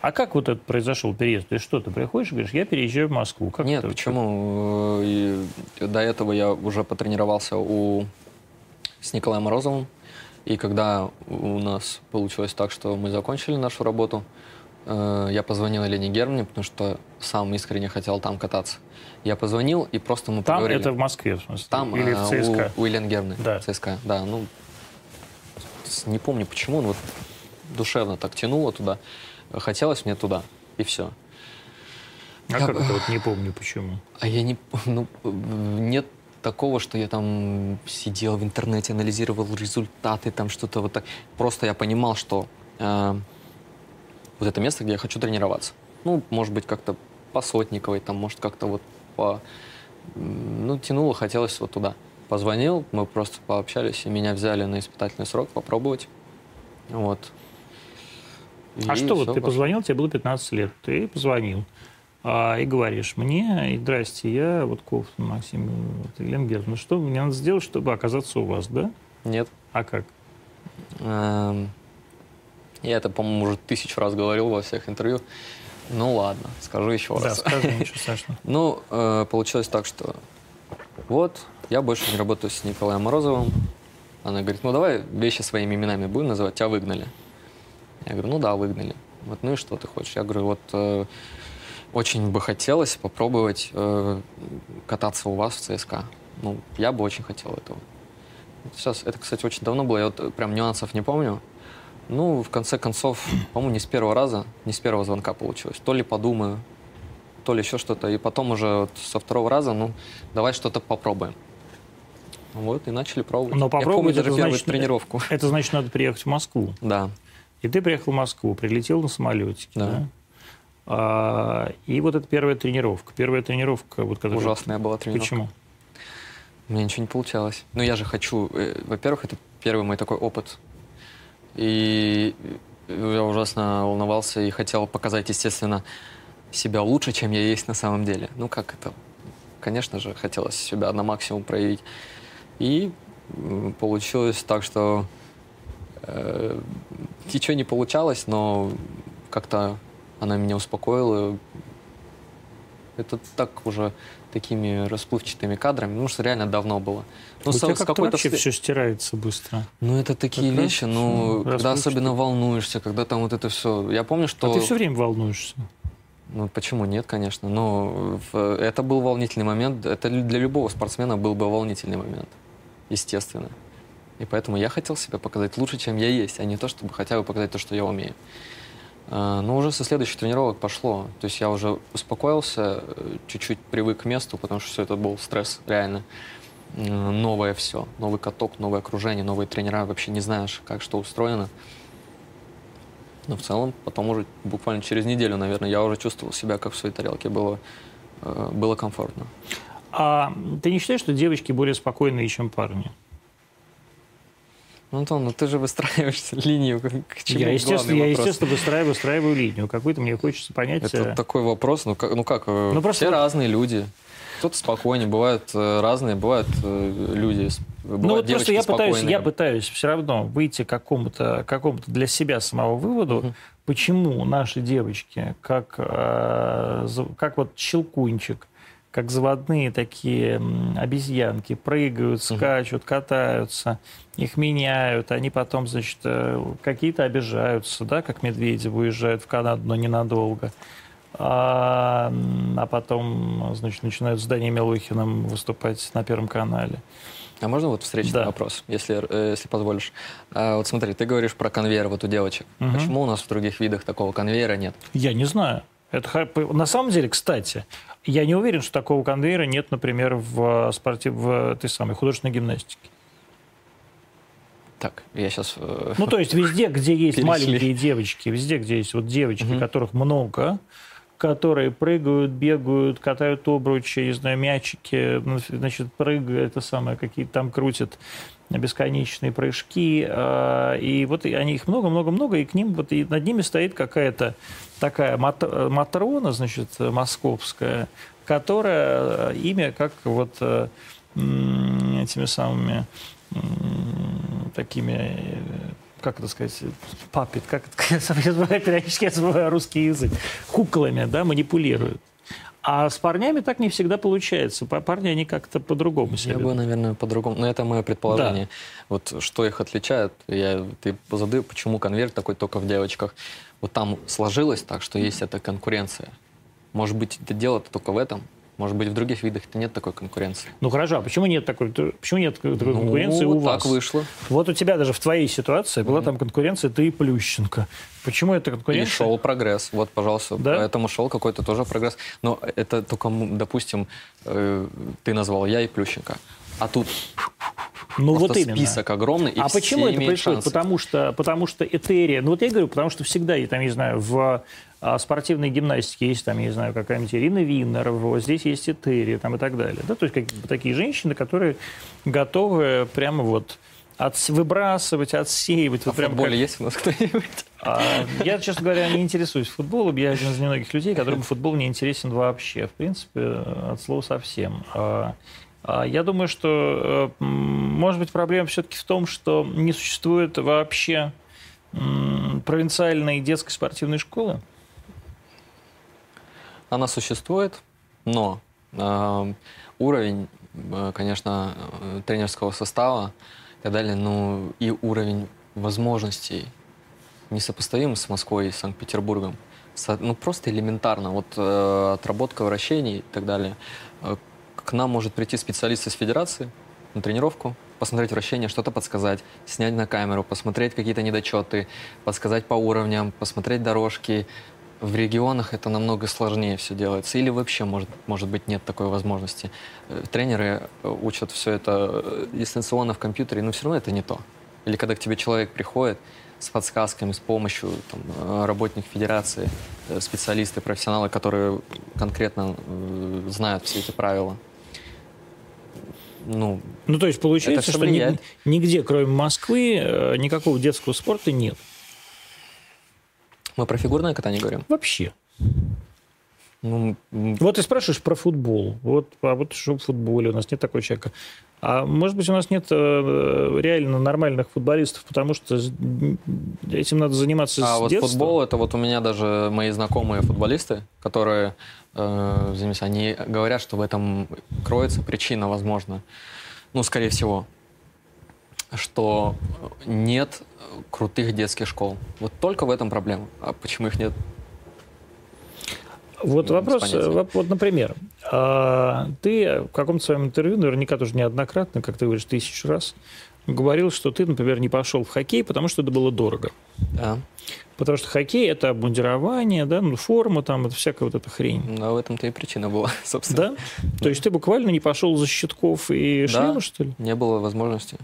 А как вот это произошел переезд? Ты что, ты приходишь и говоришь, я переезжаю в Москву? Как Нет, это? почему? И до этого я уже потренировался у... с Николаем Морозовым. И когда у нас получилось так, что мы закончили нашу работу, э, я позвонил Елене Германе, потому что сам искренне хотел там кататься. Я позвонил, и просто мы Там поговорили. это в Москве, в смысле? Там Или э, в ЦСКА? у, у Елены Германы. Да. ЦСКА, да. Ну, не помню почему, но вот душевно так тянуло туда. Хотелось мне туда, и все. А я как это вот не помню почему? А я не... Ну, нет такого, что я там сидел в интернете, анализировал результаты, там что-то вот так. Просто я понимал, что э, вот это место, где я хочу тренироваться. Ну, может быть, как-то по Сотниковой, там, может, как-то вот по... Ну, тянуло, хотелось вот туда. Позвонил, мы просто пообщались, и меня взяли на испытательный срок попробовать. Вот. А что вот ты пошло. позвонил, тебе было 15 лет, ты позвонил а, и говоришь мне, и здрасте, я вот Кофтон Максим вот, ну что мне надо сделать, чтобы оказаться у вас, да? Нет. А как? Эм, Я это, по-моему, уже тысячу раз говорил во всех интервью. Ну ладно, скажу еще Да, раз. скажи, ничего страшного. Ну, э, получилось так, что вот, я больше не работаю с Николаем Морозовым. Она говорит, ну давай вещи своими именами будем называть, тебя выгнали. Я говорю, ну да, выгнали. Вот, ну и что ты хочешь? Я говорю, вот э, очень бы хотелось попробовать э, кататься у вас в ЦСКА. Ну, я бы очень хотел этого. Сейчас, это, кстати, очень давно было, я вот э, прям нюансов не помню. Ну, в конце концов, по-моему, не с первого раза, не с первого звонка получилось. То ли подумаю, то ли еще что-то. И потом уже вот со второго раза, ну, давай что-то попробуем. Вот, и начали пробовать. Но Я помню попробовать даже это первую значит, тренировку. Это значит, надо приехать в Москву. Да. И ты приехал в Москву, прилетел на самолетике, да? Да. А, и вот эта первая тренировка. Первая тренировка, вот когда Ужасная была тренировка. Почему? У меня ничего не получалось. Но я же хочу... э, Во-первых, это первый мой такой опыт. И я ужасно волновался и хотел показать, естественно, себя лучше, чем я есть на самом деле. Ну, как это? Конечно же, хотелось себя на максимум проявить. И получилось так, что э, ничего не получалось, но как-то она меня успокоила. Это так уже такими расплывчатыми кадрами, ну, что реально давно было. Ну, У тебя как-то какой-то вообще все стирается быстро. Ну, это такие Как раз вещи, ну, когда особенно волнуешься, когда там вот это все. Я помню, что... А ты все время волнуешься. Ну, почему нет, конечно. Но это был волнительный момент. Это для любого спортсмена был бы волнительный момент. Естественно. И поэтому я хотел себя показать лучше, чем я есть, а не то, чтобы хотя бы показать то, что я умею. А, Но уже со следующих тренировок пошло. То есть я уже успокоился, э, чуть-чуть привык к месту, потому что все это был стресс, реально. Новое все. Новый каток, новое окружение, новые тренера. Вообще не знаешь, как что устроено. Но в целом, потом уже буквально через неделю, наверное, я уже чувствовал себя как в своей тарелке. Было, э, было комфортно. А ты не считаешь, что девочки более спокойные, чем парни? Ну, Антон, ну ты же выстраиваешь линию. К чему я, естественно, я, естественно, выстраиваю, выстраиваю линию. Какой-то мне хочется понять. Это э, такой вопрос, ну как, ну как э, Ну, просто все разные люди. Кто-то спокойнее, бывают э, разные, бывают люди, бывают Ну вот просто я пытаюсь, спокойные. я пытаюсь все равно выйти к какому-то какому для себя самого выводу, Мгм. почему наши девочки, как, как вот щелкунчик, как заводные такие обезьянки, прыгают, скачут, катаются, их меняют, они потом, значит, э, какие-то обижаются, да, как Медведев уезжают в Канаду, но ненадолго. а, а потом, значит, начинают с Даней Милухиным выступать на Первом канале. А можно вот встречный Да. вопрос, если, э, если позволишь? А, вот смотри, ты говоришь про конвейер вот у девочек. Мгм. Почему у нас в других видах такого конвейера нет? Я не знаю. Это, на самом деле, кстати, я не уверен, что такого конвейера нет, например, в, спорте, в этой самой художественной гимнастике. Так, я сейчас... Ну, то есть везде, где есть Перешли. маленькие девочки, везде, где есть вот девочки, Мгм. которых много, которые прыгают, бегают, катают обручи, не знаю, мячики, ну, значит, прыгают, это самое, какие-то там крутят бесконечные прыжки, а, и вот они их много-много-много, и к ним вот и над ними стоит какая-то такая мат- э, матрона, значит, э, московская, которая э, имя как вот э, этими самыми такими, э, как это сказать, папит, как это, я периодически я забываю русский язык, куклами, да, манипулируют. А с парнями так не всегда получается. Па- Парни, они как-то по-другому себя Я бы, наверное, по-другому. Но это мое предположение. Вот что их отличает, я, ты задаю, почему конверт такой только в девочках. Вот там сложилось так, что есть эта конкуренция. Может быть, это дело-то только в этом. Может быть, в других видах это нет такой конкуренции. Ну хорошо, а почему нет такой, почему нет такой Ну, конкуренции у вас? так вышло. Вот у тебя даже в твоей ситуации была там конкуренция, ты и Плющенко. Почему это И конкуренция? шел прогресс. Вот, пожалуйста. Да? Поэтому шел какой-то тоже прогресс. Но это только, допустим, э, ты назвал я и Плющенко. А тут Ну вот именно. список огромный, и а почему это происходит? шансы. Потому что, потому что Этерия, ну вот я говорю, потому что всегда, я там, не знаю, в спортивной гимнастике есть там, я не знаю, какая-нибудь Ирина Виннер, вот здесь есть Этерия там и так далее. Да? То есть как такие женщины, которые готовы прямо вот отс- выбрасывать, отсеивать. А вот прям футболе как- есть у нас кто-нибудь? А, я, честно говоря, не интересуюсь футболом. Я один из немногих людей, которым футбол не интересен вообще. В принципе, от слова совсем. А, а, Я думаю, что, э, может быть, проблема все-таки в том, что не существует вообще провинциальной детской спортивной школы. Она существует, но э, уровень, конечно, э, тренерского состава и так далее, ну и уровень возможностей несопоставим с Москвой и Санкт-Петербургом. Ну просто элементарно. Вот э, отработка вращений и так далее. Э, к нам может прийти специалист из федерации на тренировку, посмотреть вращение, что-то подсказать, снять на камеру, посмотреть какие-то недочеты, подсказать по уровням, посмотреть дорожки. В регионах это намного сложнее все делается. Или вообще, может, может быть, нет такой возможности. Э, Тренеры э, учат все это э, дистанционно в компьютере, но все равно это не то. Или когда к тебе человек приходит с подсказками, с помощью там, э, работник федерации, специалисты, профессионалы, которые конкретно знают все эти правила. Ну, Ну, то есть получается, что влияет. нигде, кроме Москвы, никакого детского спорта нет. Мы про фигурное катание говорим. Вообще. Ну, Вот ты спрашиваешь про футбол. Вот, а вот что в футболе? У нас нет такого человека. А может быть, у нас нет э, реально нормальных футболистов, потому что этим надо заниматься А с вот детства? футбол, это вот у меня даже мои знакомые футболисты, которые э, занимаются, они говорят, что в этом кроется причина, возможно, ну, скорее всего, что нет крутых детских школ. Вот только в этом проблема. А почему их нет? Вот Ну, вопрос, э, вот, например, а, ты в каком-то своем интервью, наверняка тоже неоднократно, как ты говоришь, тысячу раз, говорил, что ты, например, не пошел в хоккей, потому что это было дорого. Да. Потому что хоккей – это обмундирование, да, ну, форма, там, это всякая вот эта хрень. Но в этом-то и причина была, собственно. Да? То есть ты буквально не пошел за щитков и Да. шлема, что ли? Не было возможности.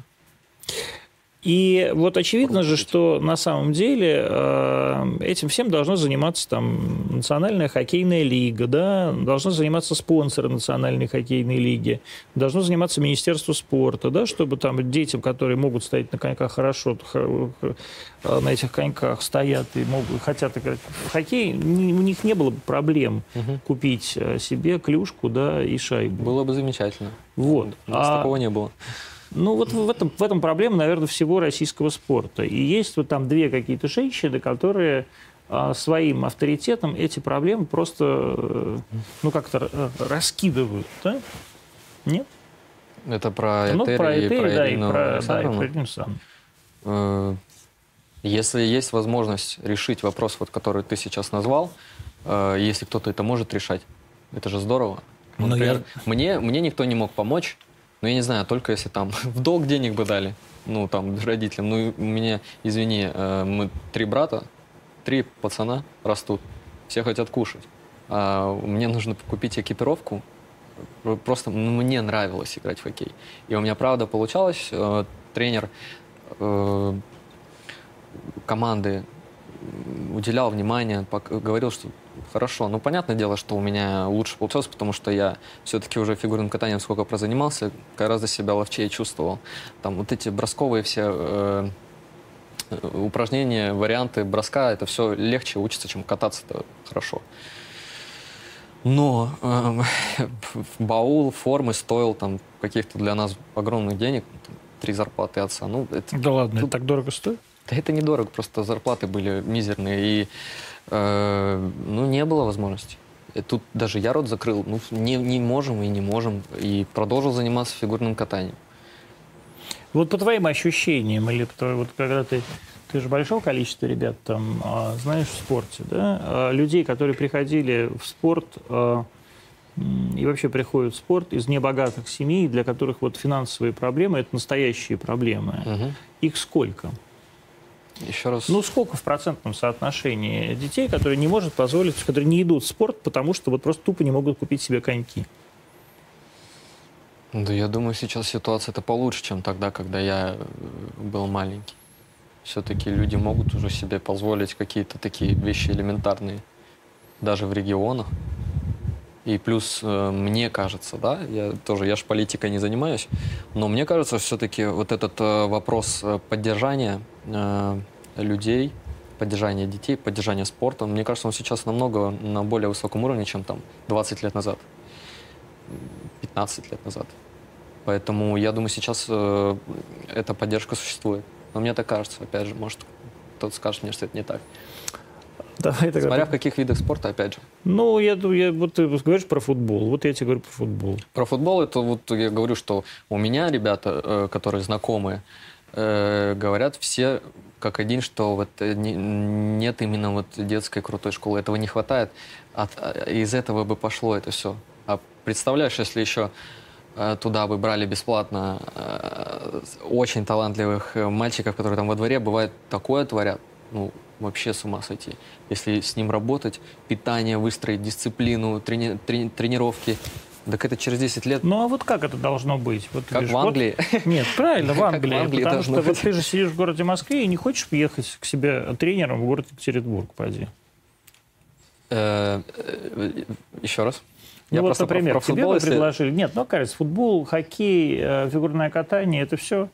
И вот очевидно же, что на самом деле э, этим всем должна заниматься там Национальная хоккейная лига, да, должны заниматься спонсоры Национальной хоккейной лиги, должно заниматься Министерство спорта, да, чтобы там детям, которые могут стоять на коньках хорошо, э, на этих коньках стоят и могут, хотят играть в хоккей, у них не было бы проблем Мгм. купить э, себе клюшку, да, и шайбу. Было бы замечательно. Вот. У нас А- такого не было. Ну, вот в этом, в этом проблема, наверное, всего российского спорта. И есть вот там две какие-то женщины, которые а, своим авторитетом эти проблемы просто, э, ну, как-то э, раскидывают, да? Нет? Это про ну, Этери про и Этери, про да, и про, да, и про Ирину Александровну. Если есть возможность решить вопрос, вот, который ты сейчас назвал, э, если кто-то это может решать, это же здорово. Ну, Но например, я- мне, мне никто не мог помочь, но я не знаю, только если там в долг денег бы дали, ну, там, родителям. Ну, у меня, извини, э, мы три брата, три пацана растут, все хотят кушать. А мне нужно купить экипировку, просто ну, мне нравилось играть в хоккей. И у меня, правда, получалось. Э, тренер э, команды уделял внимание, говорил, что хорошо. Ну, понятное дело, что у меня лучше получилось, потому что я все-таки уже фигурным катанием сколько прозанимался, гораздо себя ловчее чувствовал. Там вот эти бросковые все э, э, упражнения, варианты броска, это все легче учится, чем кататься-то хорошо. Но эм, баул формы стоил там каких-то для нас огромных денег, там, три зарплаты отца. Ну, это, Да ладно, Тут- это так дорого стоит? да это недорого, просто зарплаты были мизерные, и э, ну, не было возможности. И тут даже я рот закрыл, ну, не, не можем и не можем, и продолжил заниматься фигурным катанием. Вот по твоим ощущениям, или по твоей- вот когда ты, ты же большого количества ребят там а, знаешь в спорте, да, А, людей, которые приходили в спорт а, и вообще приходят в спорт из небогатых семей, для которых вот финансовые проблемы это настоящие проблемы. Мгм. Их сколько? Еще раз. Ну, сколько в процентном соотношении детей, которые не может позволить, которые не идут в спорт, потому что вот просто тупо не могут купить себе коньки? Да я думаю, сейчас ситуация-то получше, чем тогда, когда я э, был маленький. Все-таки люди могут уже себе позволить какие-то такие вещи элементарные, даже в регионах. И плюс, э, мне кажется, да, я тоже, я же политикой не занимаюсь, но мне кажется, все-таки вот этот э, вопрос э, поддержания э, людей, поддержания детей, поддержания спорта, мне кажется, он сейчас намного на более высоком уровне, чем там 20 лет назад, 15 лет назад. Поэтому я думаю, сейчас э, эта поддержка существует. Но мне так кажется, опять же, может, кто-то скажет мне, что это не так. Давай тогда Смотря в каких видах спорта, опять же. Ну, я, я, вот ты говоришь про футбол, вот я тебе говорю про футбол. Про футбол это вот я говорю, что у меня ребята, э, которые знакомые, э, говорят все как один, что вот э, не- нет именно вот детской крутой школы, этого не хватает. От, а, из этого бы пошло это все. А представляешь, если еще туда бы брали бесплатно очень талантливых мальчиков, которые там во дворе бывает такое творят, ну вообще с ума сойти. Если с ним работать, питание выстроить, дисциплину, трени- трени- тренировки, так это через 10 лет, Ну, а вот как это должно быть? Вот, как говоришь, в вот- Англии. Нет, правильно, в Как в Англии. Англии потому что вот быть. ты же сидишь в городе Москве и не хочешь ехать к себе тренером в город Екатеринбург, поди. Э, э, Еще раз. Ну вот, просто про- например, про тебе футбол, бы если- предложили... Нет, ну, кажется, футбол, хоккей, э, фигурное катание, это все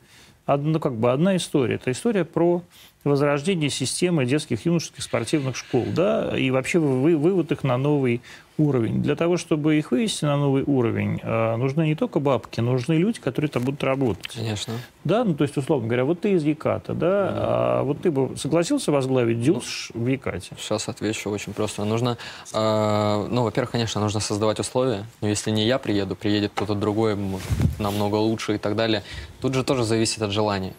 одно, как бы одна история. Это история про возрождение системы детских юношеских спортивных школ, да, и вообще вы- вывод их на новый уровень. Для того, чтобы их вывести на новый уровень, э, нужны не только бабки, нужны люди, которые там будут работать. Конечно. Да, ну то есть, условно говоря, вот ты из Яката, да, а вот ты бы согласился возглавить ДЮСШ в Якате? Сейчас отвечу очень просто. Нужно, э, ну, во-первых, конечно, нужно создавать условия. Но если не я приеду, приедет кто-то другой, намного лучше и так далее. Тут же тоже зависит от желания.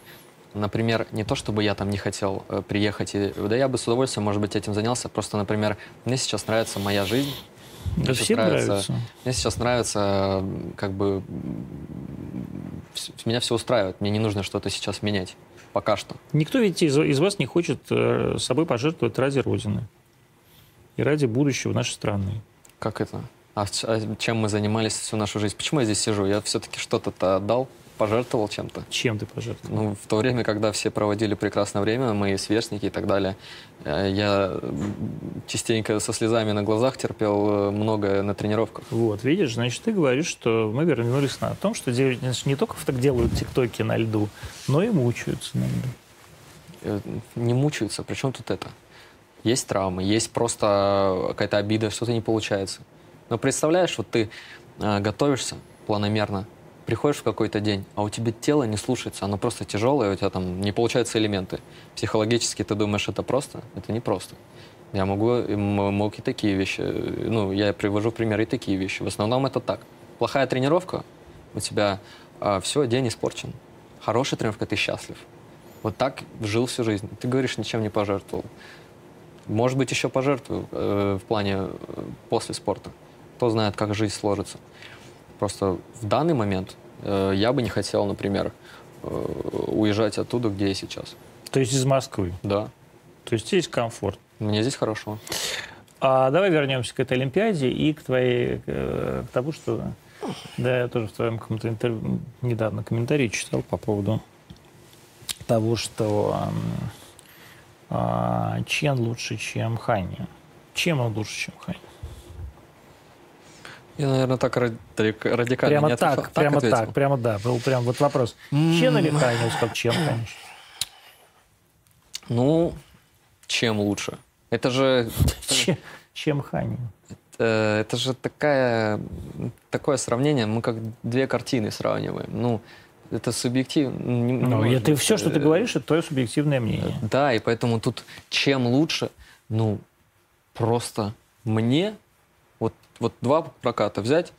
Например, не то, чтобы я там не хотел э, приехать, и, да я бы с удовольствием, может быть, этим занялся. Просто, например, мне сейчас нравится моя жизнь. Мне Да сейчас всем нравится. Мне сейчас нравится, как бы, меня все устраивает. Мне не нужно что-то сейчас менять. Пока что. Никто ведь из, из вас не хочет э, собой пожертвовать ради Родины и ради будущего нашей страны. Как это? А, а чем мы занимались всю нашу жизнь? Почему я здесь сижу? Я все-таки что-то отдал, пожертвовал чем-то. Чем ты пожертвовал? Ну, в то время, когда все проводили прекрасное время, мои сверстники и так далее, э, я частенько со слезами на глазах терпел э, многое на тренировках. Вот, видишь, значит, ты говоришь, что мы вернулись на том, что значит, не только так делают тиктоки на льду, но и мучаются на льду. Э, Не мучаются. Причем тут это? Есть травмы, есть просто какая-то обида, что-то не получается. Но представляешь, вот ты готовишься планомерно, приходишь в какой-то день, а у тебя тело не слушается, оно просто тяжелое, у тебя там не получаются элементы. Психологически ты думаешь, это просто? Это не просто. Я могу, мог и такие вещи, э, ну, я привожу в пример и такие вещи. В основном это так. Плохая тренировка, у тебя все, день испорчен. Хорошая тренировка, ты счастлив. Вот так жил всю жизнь. Ты говоришь, ничем не пожертвовал. Может быть, еще пожертвую э, в плане э, после спорта. Кто знает, как жизнь сложится. Просто в данный момент э, я бы не хотел, например, э, уезжать оттуда, где я сейчас. То есть из Москвы? Да. То есть здесь комфорт? Мне здесь хорошо. А давай вернемся к этой Олимпиаде и к твоей, к тому, что да, я тоже в твоем каком-то интервью недавно комментарий читал по поводу того, что а, Чен лучше, чем Хани. Чем он лучше, чем Хани? Я, наверное, так радикально прямо не так, так, прямо ответил. так, прямо да, был прям вот вопрос. Чен или Хани? Он сказал, чем, конечно. Ну, чем лучше? Это же... Чем, чем Хани? Это, это же такая, такое сравнение, мы как две картины сравниваем. Ну, это субъективно. Ну, это все, что ты говоришь, это твое субъективное мнение. Да, и поэтому тут чем лучше, ну, просто мне, вот, два проката взять,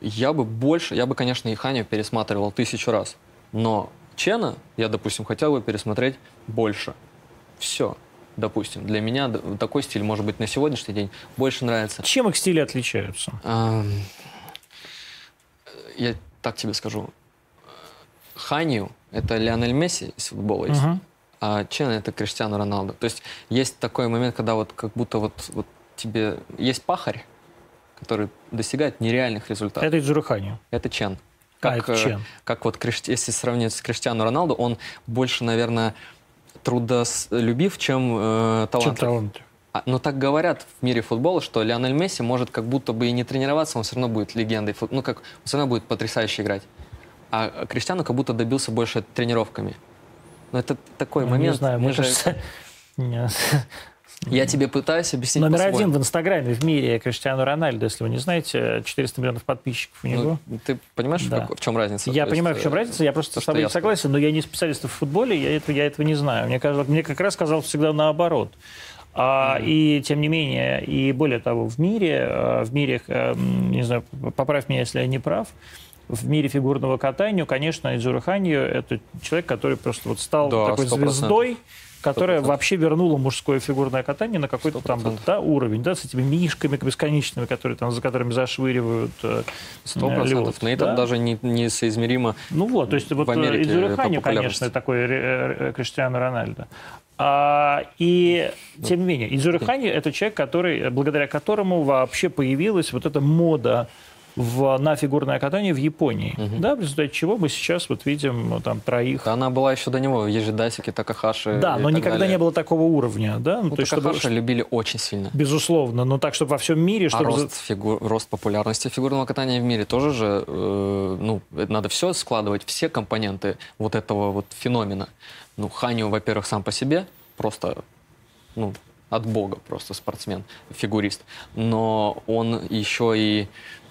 я бы больше, я бы, конечно, и Ханю пересматривал тысячу раз, но Чена я, допустим, хотел бы пересмотреть больше. Все. Допустим, для меня такой стиль, может быть, на сегодняшний день больше нравится. Чем их стили отличаются? Я так тебе скажу. Ханию – это Лионель Месси из футбола есть, uh-huh. а Чен – это Криштиану Роналду. То есть есть такой момент, когда вот как будто вот, вот тебе есть пахарь, который достигает нереальных результатов. Это Иджуру Ханию? Это Чен. Как, а, это Чен. Как вот, если сравнить с Криштиану Роналду, он больше, наверное, трудолюбив, чем э, талантлив. Чем талантлив. А, но так говорят в мире футбола, что Лионель Месси может как будто бы и не тренироваться, он все равно будет легендой. Ну, как, он все равно будет потрясающе играть. А Криштиану как будто добился больше тренировками. Но это такой ну, момент. Не знаю, мне кажется... Я тебе пытаюсь объяснить Номер один в Инстаграме в мире Криштиану Рональдо, если вы не знаете, 400 миллионов подписчиков у ну, него. Ну, ты понимаешь, да. в, чем разница? Я понимаю, есть, в чем разница, я просто то, с тобой я согласен, но я не специалист в футболе, я, это, я этого не знаю. Мне, кажется, мне как раз казалось всегда наоборот. А, mm-hmm. И тем не менее, и более того, в мире, э, в мире, э, не знаю, поправь меня, если я не прав, в мире фигурного катания, конечно, Эджура Ханью – это человек, который просто вот стал да, такой 100%. звездой, которая 100%. вообще вернула мужское фигурное катание на какой-то там да, уровень, да, с этими мишками бесконечными, которые там, за которыми зашвыривают э, Сто процентов. На этом да? даже не, не соизмеримо Ну вот, то есть вот Эджура Ханью, конечно, такой Криштиану Рональдо. А, и, тем не менее, Ханью – это человек, который, благодаря которому вообще появилась вот эта мода в, на фигурное катание в Японии. Угу. Да, в результате чего мы сейчас вот видим ну, там троих. Она была еще до него, Ежидасики, Такахаши. Да, но никогда далее. не было такого уровня. Да? Ну, ну, то есть, чтобы... любили очень сильно. Безусловно, но так, чтобы во всем мире... А чтобы... А рост, фигу... рост популярности фигурного катания в мире тоже же, э, ну, надо все складывать, все компоненты вот этого вот феномена. Ну, Ханю, во-первых, сам по себе просто, ну, от бога просто спортсмен, фигурист. Но он еще и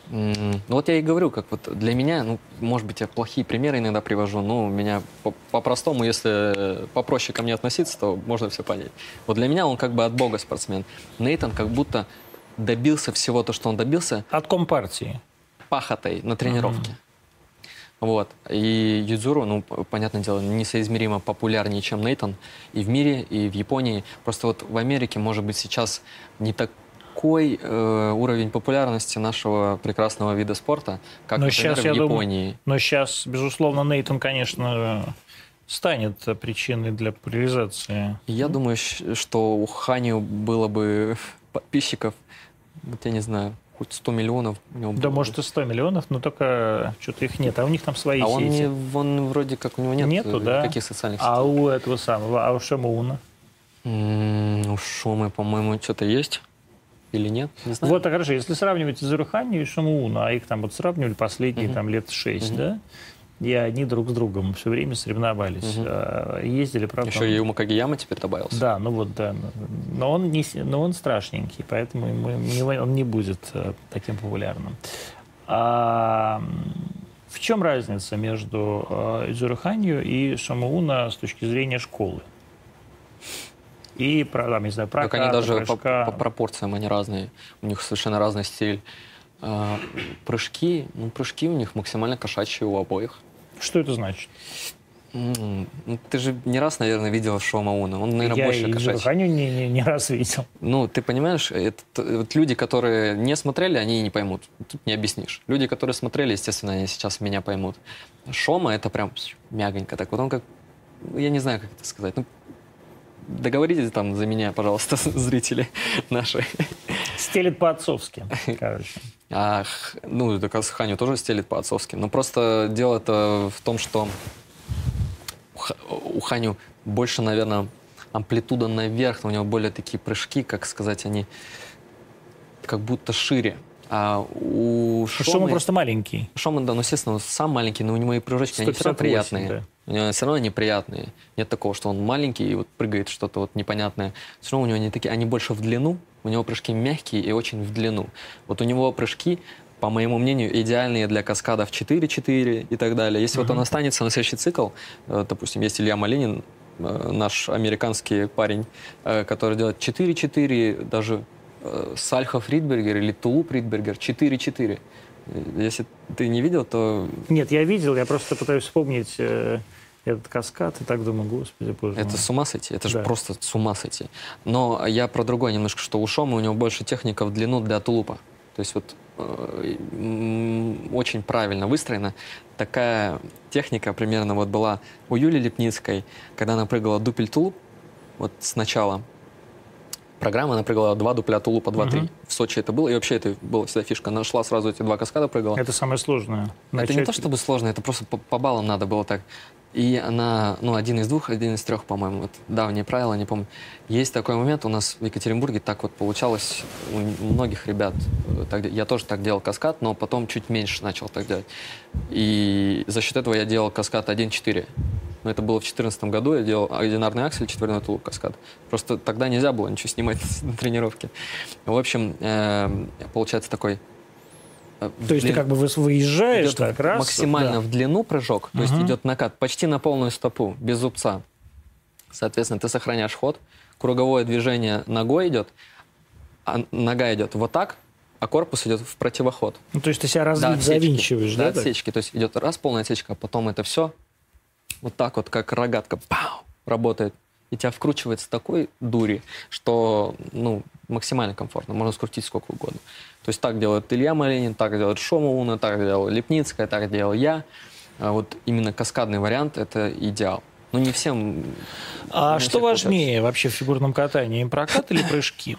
ну вот я и говорю, как вот для меня, ну, может быть, я плохие примеры иногда привожу, но у меня по-простому, если попроще ко мне относиться, то можно все понять. Вот для меня он как бы от бога спортсмен. Нейтан как будто добился всего то, что он добился. От компартии. Пахотой на тренировке. Mm-hmm. Вот. И Юдзуру, ну, понятное дело, несоизмеримо популярнее, чем Нейтан и в мире, и в Японии. Просто вот в Америке, может быть, сейчас не так такой э, уровень популярности нашего прекрасного вида спорта, как, но например, сейчас, в Японии. Думаю, но сейчас, безусловно, Нейтан, конечно, станет причиной для популяризации. Я думаю, что у Ханю было бы подписчиков, вот я не знаю, хоть 100 миллионов. У него да, может и 100 миллионов, но только что-то их нет, а у них там свои а сети. он, не, он вроде как, у него нет Нету, да? никаких социальных а сетей. А у этого самого, а у Шамуна? у Шумы, по-моему, что-то есть или нет? Не знаю. Вот, а хорошо, если сравнивать Зарухани и Шамууна, а их там вот сравнивали последние угу. там лет шесть, угу. да? И они друг с другом все время соревновались. Угу. Ездили, правда. Еще он... и у Макагияма теперь добавился. Да, ну вот, да. Но он, не, но он страшненький, поэтому ему, он не будет э, таким популярным. А, в чем разница между э, Идзуруханью и Шамууна с точки зрения школы? И, там, не знаю, прокат, Так они даже по, по пропорциям они разные. У них совершенно разный стиль. А, прыжки, ну, прыжки у них максимально кошачьи у обоих. Что это значит? Ну, Ты же не раз, наверное, видел шоу Мауна. Он, наверное, Я больше и кошачий. Ханю не, не, не раз видел. Ну, ты понимаешь, это, вот люди, которые не смотрели, они не поймут. Тут не объяснишь. Люди, которые смотрели, естественно, они сейчас меня поймут. Шома это прям мягонько так. Вот он как, я не знаю, как это сказать. Ну, договоритесь там за меня, пожалуйста, зрители наши. Стелит по-отцовски, короче. А, ну, так Ханю тоже стелит по-отцовски. Но просто дело это в том, что у Ха- у Ханю больше, наверное, амплитуда наверх, у него более такие прыжки, как сказать, они как будто шире. А у Шома Шомы, просто маленький. Шома, да, ну, естественно, он сам маленький, но у него и прыжочки, они все равно 158, приятные. да. Все равно они приятные. Нет такого, что он маленький и вот прыгает что-то вот непонятное. Все равно у него они такие, они больше в длину, у него прыжки мягкие и очень в длину. Вот у него прыжки, по моему мнению, идеальные для каскадов 4-4 и так далее. Если вот он останется на следующий цикл, э, допустим, есть Илья Малинин, э, наш американский парень, э, который делает 4-4, даже Сальха Фридбергер или Тулу Фридбергер 4-4. Э, Если ты не видел, то Нет, я видел, я просто пытаюсь вспомнить этот каскад и так думаю, господи, боже Это мой. с ума сойти, это же Да. просто с ума сойти. Но я про другое немножко, что у Шома у него больше техника в длину для тулупа. То есть вот э, очень правильно выстроена. Такая техника примерно вот была у Юли Лепницкой, когда она прыгала дупель тулуп, вот сначала программа, она прыгала два дупля тулупа 2-3. Мгм. В Сочи это было, и вообще это была всегда фишка. Она шла сразу эти два каскада, прыгала. Это самое сложное. Это не Начать- то чтобы сложно, это просто по, по баллам надо было так. И она, ну, один из двух, один из трех, по-моему, вот давние правила, не помню. Есть такой момент у нас в Екатеринбурге, так вот получалось у многих ребят. э, так я тоже так делал каскад, но потом чуть меньше начал так делать. И за счет этого я делал каскад 1-4. Но это было в 2014 году, я делал одинарный аксель, четверной тулуп каскад. Просто тогда нельзя было ничего снимать на тренировке. В общем, эм, получается такой... э, То есть ты как бы вы- выезжаешь идет так раз. максимально да. в длину прыжок, то есть Мгм. идет накат почти на полную стопу, без зубца. Соответственно, ты сохраняешь ход, круговое движение ногой идет, а нога идет вот так, а корпус идет в противоход. Ну, то есть ты себя развить отсечки. завинчиваешь, да? так? отсечки. То есть идет раз полная отсечка, а потом это все вот так вот, как рогатка, пау, работает. И тебя вкручивает с такой дури, что ну, максимально комфортно. Можно скрутить сколько угодно. То есть так делает Илья Малинин, так делает Шома Уна, так делал Лепницкая, так делал я. А вот именно каскадный вариант – это идеал. Ну, не всем... А не что всех важнее вообще в фигурном катании, прокат или прыжки?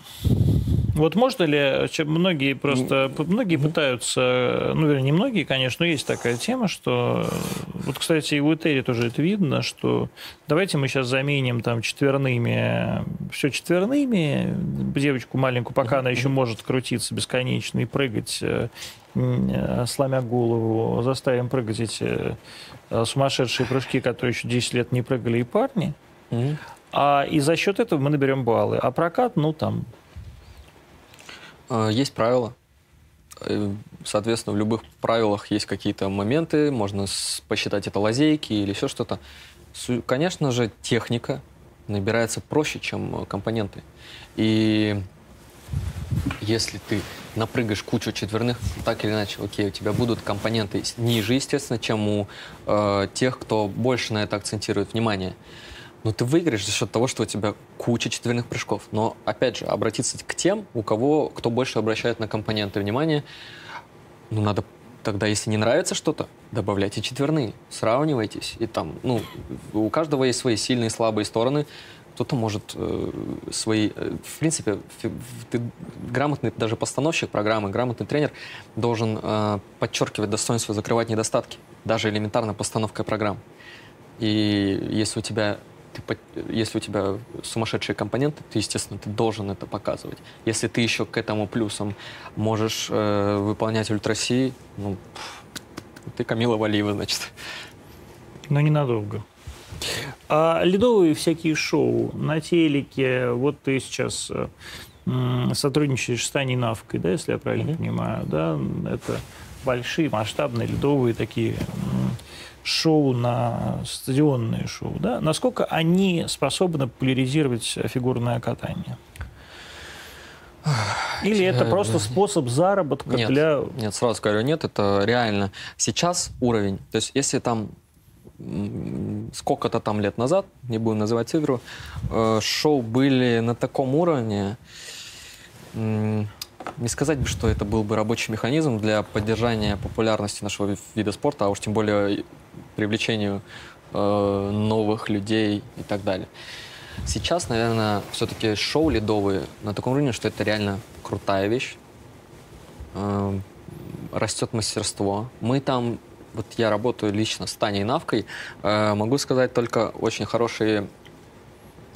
Вот можно ли, многие просто, многие пытаются, ну, вернее, не многие, конечно, но есть такая тема, что, вот, кстати, и в Этери тоже это видно, что давайте мы сейчас заменим там четверными, все четверными, девочку маленькую, пока она еще может крутиться бесконечно и прыгать, э, сломя голову, заставим прыгать эти сумасшедшие прыжки, которые еще 10 лет не прыгали и парни, а, и за счет этого мы наберем баллы. А прокат, ну, там, Есть правила. Э, Соответственно, в любых правилах есть какие-то моменты, можно посчитать это лазейки или еще что-то. Конечно же, техника набирается проще, чем э, компоненты. И если ты напрыгаешь кучу четверных, так или иначе, окей, у тебя будут компоненты ниже, естественно, чем у э, тех, кто больше на это акцентирует внимание. Но ты выиграешь за счет того, что у тебя куча четверных прыжков. Но, опять же, обратиться к тем, у кого, кто больше обращает на компоненты внимание, ну, надо тогда, если не нравится что-то, добавляйте четверные, сравнивайтесь. И там, ну, у каждого есть свои сильные и слабые стороны. Кто-то может э, свои... э, в принципе, фи- ты грамотный даже постановщик программы, грамотный тренер должен э, подчеркивать достоинства, закрывать недостатки. Даже элементарно постановкой программ. И если у тебя ты, если у тебя сумасшедшие компоненты, ты, естественно, ты должен это показывать. Если ты еще к этому плюсом можешь э, выполнять ультраси, ну, ты Камила Валиева, значит. но ненадолго. А ледовые всякие шоу на телеке, вот ты сейчас э, сотрудничаешь с Таней Навкой, да, если я правильно Мгм. понимаю, да, это большие масштабные ледовые такие шоу на стадионные шоу, да, насколько они способны популяризировать э, фигурное катание? Или это Э, просто способ заработка Нет. для... Нет, сразу говорю, нет, это реально. Сейчас уровень, то есть если там сколько-то там лет назад, не будем называть цифру, э, шоу были на таком уровне, не сказать бы, что это был бы рабочий механизм для поддержания популярности нашего вида спорта, а уж тем более привлечению э, новых людей и так далее. Сейчас, наверное, все-таки шоу ледовые на таком уровне, что это реально крутая вещь. Э, растет мастерство. Мы там, вот я работаю лично с Таней Навкой, э, могу сказать только очень хорошие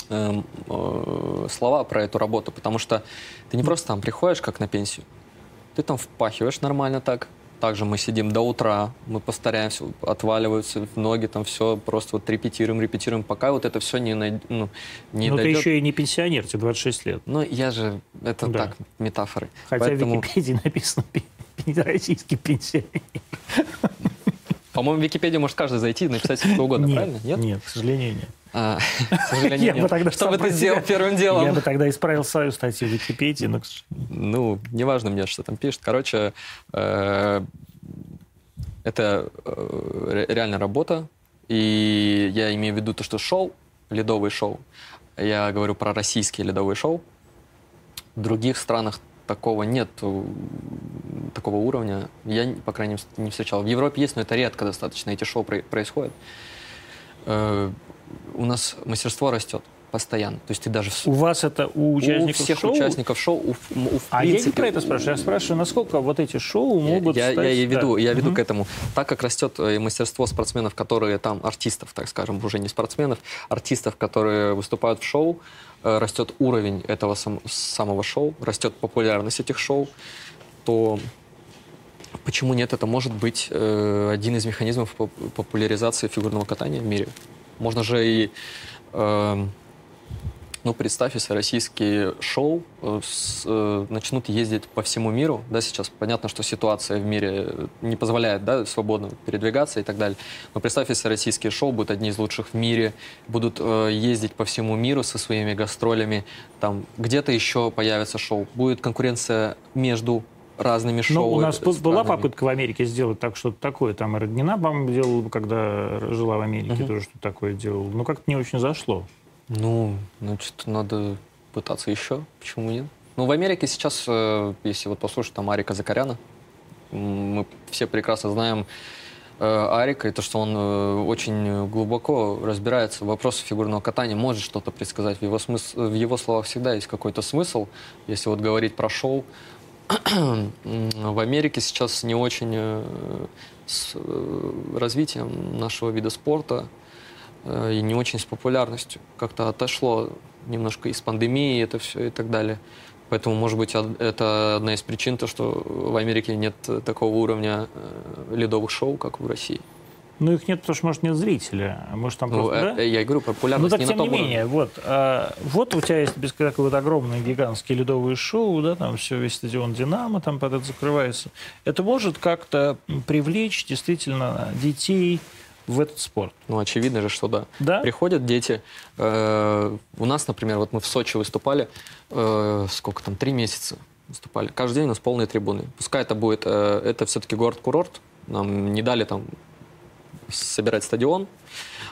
эм, э, слова про эту работу, потому что ты не просто там приходишь как на пенсию, ты там впахиваешь нормально так, также мы сидим до утра, мы повторяемся, отваливаются ноги, там все, просто вот репетируем, репетируем, пока вот это все не, най- ну, не Но ты дойдет. еще и не пенсионер, тебе 26 лет. Ну, я же, это Да. так, метафоры. Хотя Поэтому, в Википедии написано российский пенсионер. По-моему, в Википедию может каждый зайти и написать что угодно, правильно? Нет? Нет, к сожалению, нет. А, к сожалению, Я бы нет. тогда Что бы ты сделал первым делом? Я бы тогда исправил свою статью в Википедии, но, Ну, неважно мне, что там пишет. Короче, э, это э, ре- реально работа. И я имею в виду то, что шоу, ледовые шоу, я говорю про российские ледовые шоу. В других странах такого нет, э, такого уровня. Я, по крайней мере, не встречал. В Европе есть, но это редко достаточно, эти шоу про- происходят. Э, У нас мастерство растет постоянно. То есть ты даже у вас это у участников у всех шоу? участников шоу, у, у, в А я не принципе, про это спрашиваю, я спрашиваю, насколько вот эти шоу я, могут я, стать... я и веду, да. я веду Мгм. к этому. Так как растет э, мастерство спортсменов, которые там, артистов, так скажем, уже не спортсменов, артистов, которые выступают в шоу, растет уровень этого сам- самого шоу, растет популярность этих шоу, то почему нет? Это может быть э, один из механизмов поп- популяризации фигурного катания в мире. Можно же и эм, ну, представь, если российские шоу э, с- э, начнут ездить по всему миру, да, сейчас понятно, что ситуация в мире э, не позволяет, да, свободно передвигаться и так далее. Но представь, если российские шоу будут одни из лучших в мире, будут э, ездить по всему миру со своими гастролями, там где-то еще появится шоу, будет конкуренция между разными шоу. Ну, у нас был- была странами. попытка в Америке сделать так что-то такое. Там Роднина, по-моему, делала, когда жила в Америке, Мгм. тоже что-то такое делала. Ну, как-то не очень зашло. Ну, значит, надо пытаться еще. Почему нет? Ну, в Америке сейчас, э, если вот послушать там Арика Закаряна, мы все прекрасно знаем э, Арика, и то, что он э, очень глубоко разбирается в вопросах фигурного катания, может что-то предсказать. В его, смыс- в его словах всегда есть какой-то смысл, если вот говорить про шоу. В Америке сейчас не очень с развитием нашего вида спорта и не очень с популярностью. Как-то отошло немножко из пандемии это все и так далее. Поэтому, может быть, это одна из причин, то, что в Америке нет э, такого уровня э, ледовых шоу, как в России. Ну, их нет, потому что, может, нет зрителя. Может, там Ну, просто... э, да? э, Я и говорю, Ну, популярность так, не тем на не том менее, уровне. вот, а, вот у тебя есть без такое вот огромные гигантские ледовые шоу, да, там все, весь стадион «Динамо» там под это закрывается. Это может как-то привлечь действительно детей в этот спорт, Ну, очевидно же, что да. да? Приходят дети. э, у нас, например, вот мы в Сочи выступали, э, сколько там, три месяца выступали. Каждый день у нас полные трибуны. Пускай это будет, э, это все-таки город-курорт. Нам не дали там собирать стадион.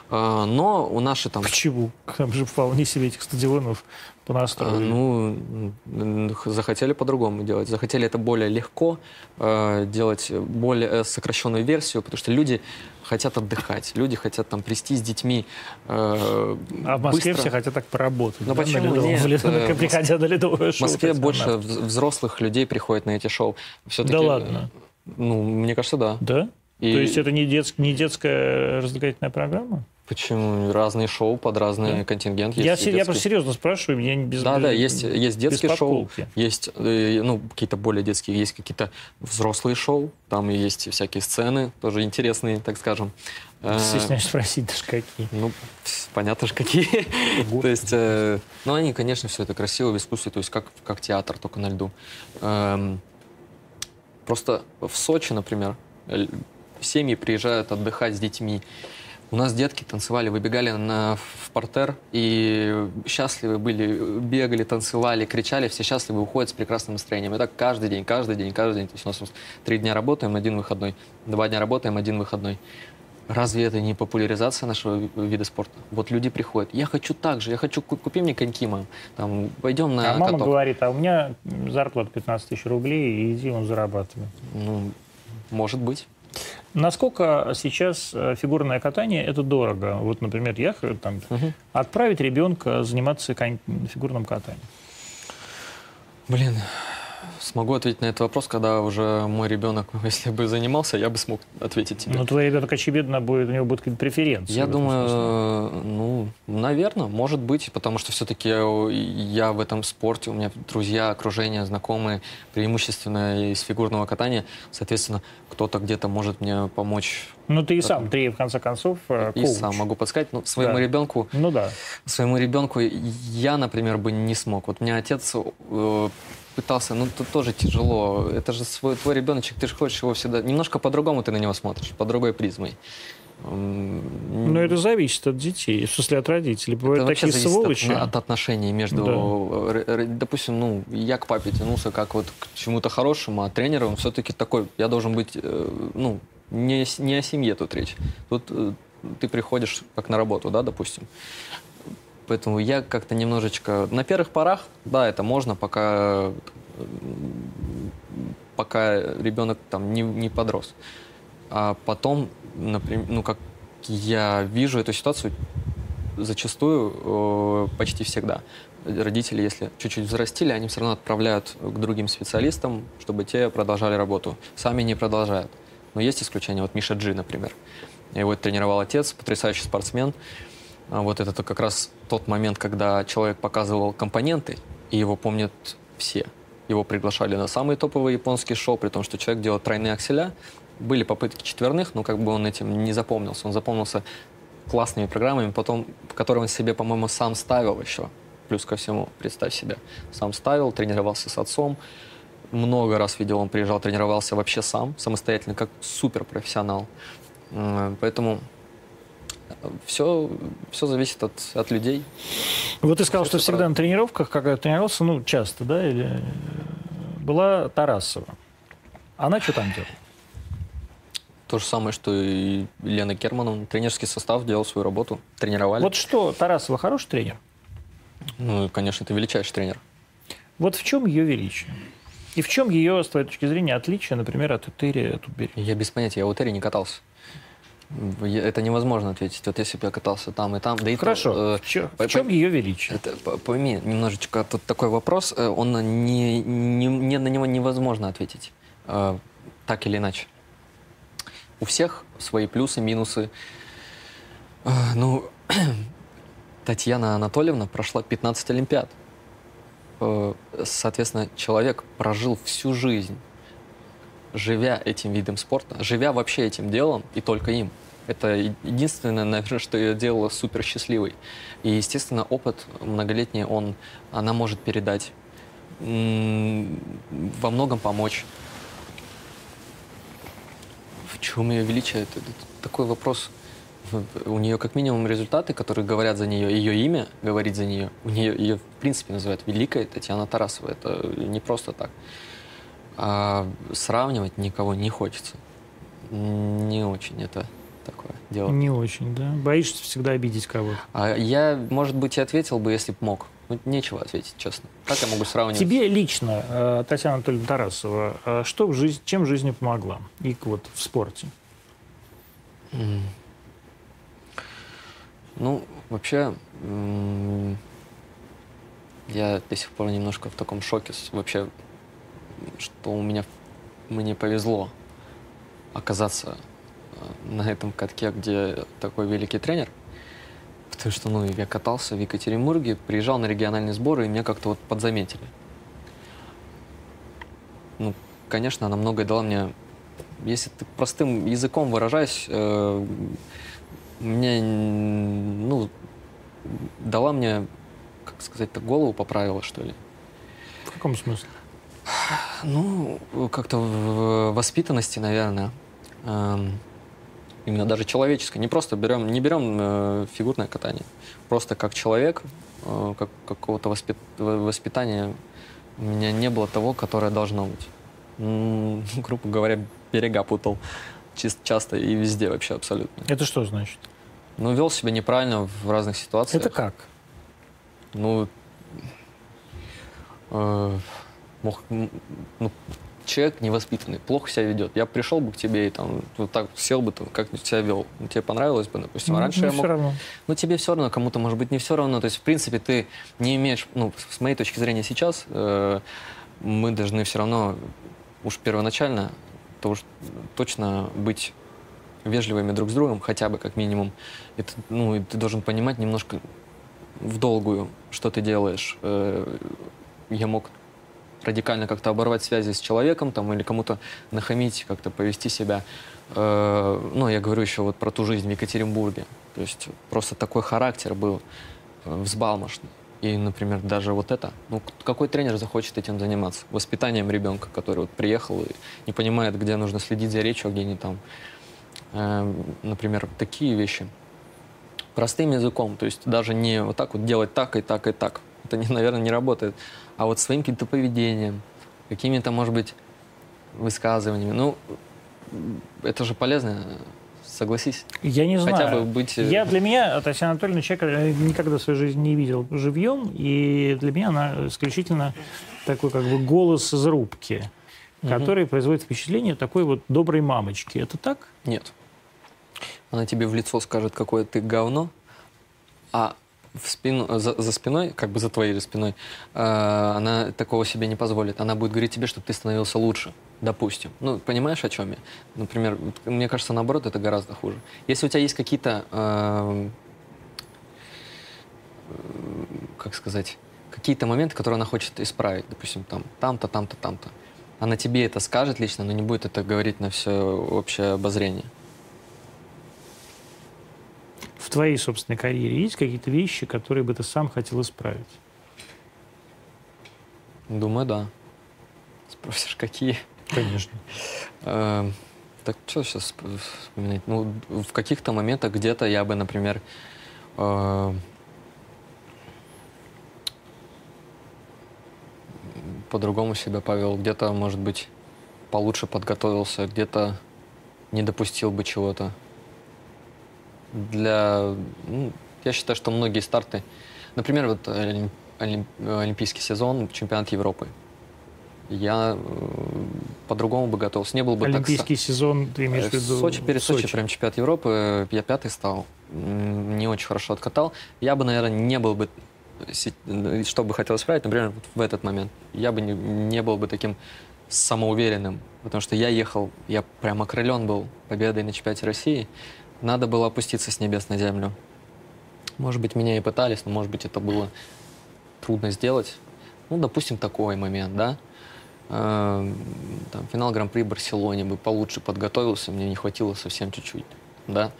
Но у нашей там Почему? Там же вполне себе этих стадионов А, понастроили. Ну, м, х- захотели по-другому делать. Захотели это более легко, э, делать более э, сокращенную версию, потому что люди хотят отдыхать, люди хотят там прийти с детьми. э, а в Москве быстро. все хотят так поработать. Ну, да, на почему ледовом- нет? в лед- Э, Приходя на ледовое В шоу. Москве больше вз- взрослых людей приходит на эти шоу. Все-таки, Да ладно? Ну, мне кажется, да. Да? И То есть это не, детск- не детская развлекательная программа? Почему? Разные шоу под разный Да. контингент. Я, Есть се- я детские. просто серьезно спрашиваю, я не без Да, да, есть, есть детские без шоу, есть э, ну, какие-то более детские, есть какие-то взрослые шоу, там есть всякие сцены, тоже интересные, так скажем. Э, Стесняюсь спросить даже какие. Ну, понятно же, какие. То есть, э, ну, они, конечно, все это красиво, в искусстве, то есть как, как театр, только на льду. Эм, просто в Сочи, например, семьи приезжают отдыхать с детьми. У нас детки танцевали, выбегали на, в портер и счастливы были, бегали, танцевали, кричали, все счастливы, уходят с прекрасным настроением. И так каждый день, каждый день, каждый день. То есть у нас три дня работаем, один выходной. Два дня работаем, один выходной. Разве это не популяризация нашего вида спорта? Вот люди приходят, я хочу так же, я хочу, купи мне коньки, мам, там, пойдем на А мама каток. говорит, а у меня зарплата 15 тысяч рублей, и иди он зарабатывай. Ну, может быть. Насколько сейчас э, фигурное катание это дорого? Вот, например, я там, Мгм. отправить ребенка заниматься фигурным катанием. Блин, смогу ответить на этот вопрос, когда уже мой ребенок, если бы занимался, я бы смог ответить тебе. Но твой ребенок, очевидно, будет, у него будут какие-то преференции. Я думаю, смысле. ну, наверное, может быть, потому что все-таки я, в этом спорте, у меня друзья, окружение, знакомые, преимущественно из фигурного катания, соответственно, кто-то где-то может мне помочь Ну, ты и сам, ты, в конце концов, э, и коуч. сам могу подсказать. Ну, своему Да. ребенку, Ну да. своему ребенку я, например, бы не смог. Вот у меня отец э, пытался, ну, тут тоже тяжело. Это же свой, твой ребеночек, ты же хочешь его всегда... Немножко по-другому ты на него смотришь, по другой призмой. Но это зависит от детей, в смысле от родителей. Бывают Это вообще такие зависит от- сволочи. От, отношений между, э, р- р- допустим, ну, я к папе тянулся как вот к чему-то хорошему, а тренер, он все-таки такой, я должен быть, э, ну, не, не о семье тут речь. Тут э, ты приходишь как на работу, да, допустим. Поэтому я как-то немножечко... На первых порах, да, это можно, пока, пока ребенок там не, не подрос. А потом, например, ну, как я вижу эту ситуацию, зачастую, почти всегда, родители, если чуть-чуть взрастили, они все равно отправляют к другим специалистам, чтобы те продолжали работу. Сами не продолжают. Но есть исключения. Вот Миша Джи, например. Его тренировал отец, потрясающий спортсмен. А Вот это то как раз тот момент, когда человек показывал компоненты, и его помнят все. Его приглашали на самые топовые японские шоу, при том, что человек делал тройные акселя. Были попытки четверных, но как бы он этим не запомнился. Он запомнился классными программами, потом, которые он себе, по-моему, сам ставил еще. Плюс ко всему, представь себе, сам ставил, тренировался с отцом. Много раз видел, он приезжал, тренировался вообще сам, самостоятельно, как суперпрофессионал. Поэтому все, все зависит от, от людей. Вот ты сказал, Всё что это всегда на тренировках, когда тренировался, ну, часто, да, или... э, была Тарасова. Она что там делала? То же самое, что и Лена Кермановна. Тренерский состав делал свою работу, тренировали. Вот что, Тарасова хороший тренер? Ну, конечно, это величайший тренер. Вот в чем ее величие? И в чем ее, с твоей точки зрения, отличие, например, от Этери, от Убери? Я без понятия, я у Терри не катался. Это невозможно ответить. Вот если бы я катался там и там, да и то, Хорошо. э, в, чё- в по- чем по- ее величие? Это, по- пойми, немножечко тут такой вопрос, э, он не, не, не- на него невозможно ответить, э, так или иначе. У всех свои плюсы, минусы. Э, Ну, Татьяна Анатольевна прошла 15 Олимпиад. Э, Соответственно, человек прожил всю жизнь, живя этим видом спорта, живя вообще этим делом и только им. Это единственное, наверное, что ее делало супер счастливой. И, естественно, опыт многолетний, он, она может передать, во многом помочь. В чем ее величие? Это, это такой вопрос. У нее как минимум результаты, которые говорят за нее, ее имя говорит за нее. У нее ее в принципе называют Великая Татьяна Тарасова. Это не просто так. А сравнивать никого не хочется. Не очень это такое дело. Не очень, да? Боишься всегда обидеть кого-то. А я, может быть, и ответил бы, если бы мог. Ну, нечего ответить, честно. Как я могу сравнивать? Тебе лично, э, Татьяна Анатольевна Тарасова, э, что в жизни, чем в жизни помогла? И вот в спорте. Ну, вообще, я до сих пор немножко в таком шоке вообще, что у меня мне повезло оказаться э, на этом катке, где такой великий тренер. Потому что, ну, я катался в Екатеринбурге, приезжал на региональные сборы, и меня как-то вот подзаметили. Ну, конечно, она многое дала мне если ты простым языком выражаясь, э, мне, ну, дала мне, как сказать-то, голову поправила, что ли. В каком смысле? Ну, как-то в воспитанности, наверное. Эм, именно даже человеческой. Не просто берем, не берем э, фигурное катание. Просто как человек, э, как какого-то воспит- воспитания у меня не было того, которое должно быть. М, грубо говоря, берега путал. чис- часто и везде вообще абсолютно. Это что значит? Ну, вел себя неправильно в разных ситуациях. Это как? Ну, э, мог, ну, человек невоспитанный, плохо себя ведет. Я пришел бы к тебе и там вот так сел бы, там, как себя вел. Ну, Тебе понравилось бы, допустим. Ну, Раньше ну, я мог... равно. Ну, тебе все равно, кому-то, может быть, не все равно. То есть, в принципе, ты не имеешь, ну, с моей точки зрения сейчас, э, мы должны все равно уж первоначально то уж точно быть вежливыми друг с другом, хотя бы как минимум. Это, ну, и ты должен понимать немножко в долгую, что ты делаешь. Э, Я мог радикально как-то оборвать связи с человеком там, или кому-то нахамить, как-то повести себя. Э, Ну, я говорю еще вот про ту жизнь в Екатеринбурге. То есть просто такой характер был э, взбалмошный. И, например, даже вот это, ну, какой тренер захочет этим заниматься? Воспитанием ребенка, который вот приехал и не понимает, где нужно следить за речью, а где не там. Э, Например, такие вещи. Простым языком, то есть даже не вот так вот делать так и так и так. Это, не, наверное, не работает. А вот своим каким-то поведением, какими-то, может быть, высказываниями. Ну, это же полезно, согласись. Я не знаю. Хотя бы быть... э, Я для меня, Татьяна Анатольевна, человек э, никогда в своей жизни не видел живьем, и для меня она исключительно такой как бы голос из рубки, Мгм. который производит впечатление такой вот доброй мамочки. Это так? Нет. Она тебе в лицо скажет, какое ты говно, а в спину, за, за спиной, как бы за твоей спиной, э, она такого себе не позволит. Она будет говорить тебе, чтобы ты становился лучше, допустим. Ну, понимаешь, о чем я? Например, мне кажется, наоборот, это гораздо хуже. Если у тебя есть какие-то, э, э, как сказать, какие-то моменты, которые она хочет исправить, допустим, там, там-то, там-то, там-то, она тебе это скажет лично, но не будет это говорить на все общее обозрение. Твоей собственной карьере есть какие-то вещи, которые бы ты сам хотел исправить? Думаю, да. Спросишь, какие? Конечно. Э, Так что сейчас вспоминать? Ну, в каких-то моментах где-то я бы, например, э, по-другому себя повел, где-то, может быть, получше подготовился, где-то не допустил бы чего-то. Для, ну, я считаю, что многие старты, например, вот олим- олим- олимпийский сезон, чемпионат Европы, я э, по-другому бы готовился, не был бы так... Олимпийский сезон, ты имеешь в Э, виду? Сочи, перед в Сочи, прям чемпионат Европы, я пятый стал. Не очень хорошо откатал. Я бы, наверное, не был бы, э, что бы хотел исправить, например, вот в этот момент, я бы не, не был бы таким самоуверенным, потому что я ехал, я прям окрылен был победой на чемпионате России. Надо было опуститься с небес на землю. Может быть, меня и пытались, но, может быть, это было трудно сделать. Ну, допустим, такой момент, да. Э, Там, финал Гран-при в Барселоне бы получше подготовился, мне не хватило совсем чуть-чуть, да.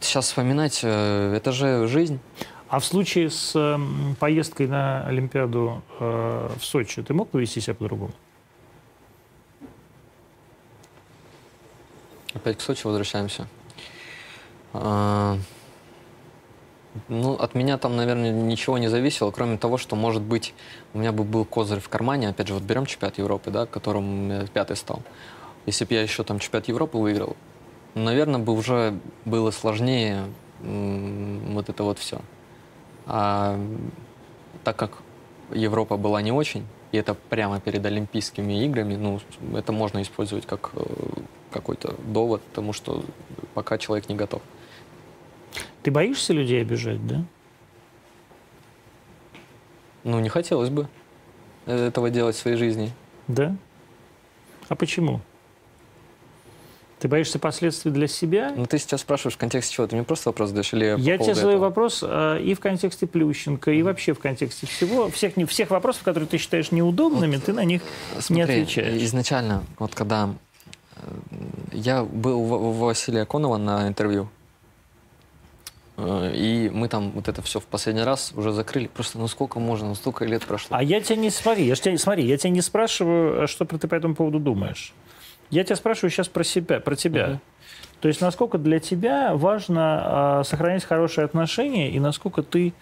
Сейчас вспоминать, э, это же жизнь. А в случае с м, поездкой на Олимпиаду э, в Сочи, ты мог повести себя по-другому? Опять к Сочи возвращаемся. А, Ну, от меня там, наверное, ничего не зависело, кроме того, что, может быть, у меня бы был козырь в кармане. Опять же, вот берем чемпионат Европы, да, которым я пятый стал. Если бы я еще там чемпионат Европы выиграл, наверное, бы уже было сложнее вот это вот все. А так как Европа была не очень, и это прямо перед Олимпийскими играми, ну, это можно использовать как э, какой-то довод, потому что пока человек не готов. Ты боишься людей обижать, да? Ну, не хотелось бы э, этого делать в своей жизни. Да? А почему? Ты боишься последствий для себя? Ну, ты сейчас спрашиваешь в контексте чего? Ты мне просто вопрос задаешь или Я тебе задаю этого? вопрос э, и в контексте Плющенко, и вообще в контексте всего. Всех, не- всех вопросов, которые ты считаешь неудобными, ты на них не Смотри, отвечаешь. изначально, вот когда э, я был у у Василия Конова на интервью, э, и мы там вот это все в последний раз уже закрыли. Просто ну сколько можно, ну столько лет прошло. А я тебя не смотри, я тебя, смотри, я тебя не спрашиваю, а что ты по этому поводу думаешь. Я тебя спрашиваю сейчас про себя, про тебя. Мгм. То есть насколько для тебя важно а, сохранять хорошие отношения и насколько ты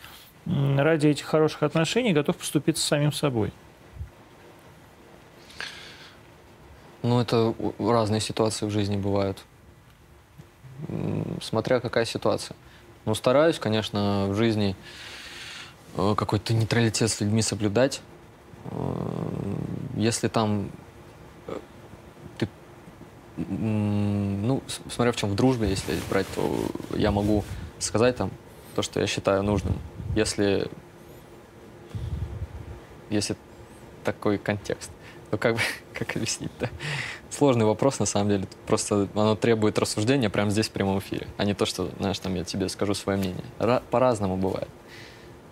м, ради этих хороших отношений готов поступиться с самим собой. Ну, это разные ситуации в жизни бывают. Смотря какая ситуация. Ну, стараюсь, конечно, в жизни э, какой-то нейтралитет с людьми соблюдать. Э, Если там э, ну, смотря в чем, в дружбе, если брать, то я могу сказать там то, что я считаю нужным. Если, если такой контекст. Ну, как как объяснить-то? Сложный вопрос, на самом деле. Просто оно требует рассуждения прямо здесь, в прямом эфире. А не то, что, знаешь, там я тебе скажу свое мнение. Ра- по-разному бывает.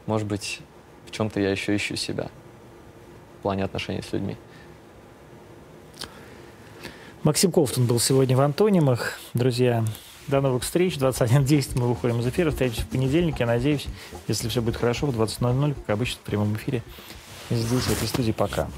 Может быть, в чем-то я еще ищу себя в плане отношений с людьми. Максим Ковтун был сегодня в «Антонимах». Друзья, до новых встреч. 21.10 мы выходим из эфира. Встретимся в понедельник. Я надеюсь, если все будет хорошо, в 20.00, как обычно, в прямом эфире. Здесь, в этой студии. Пока.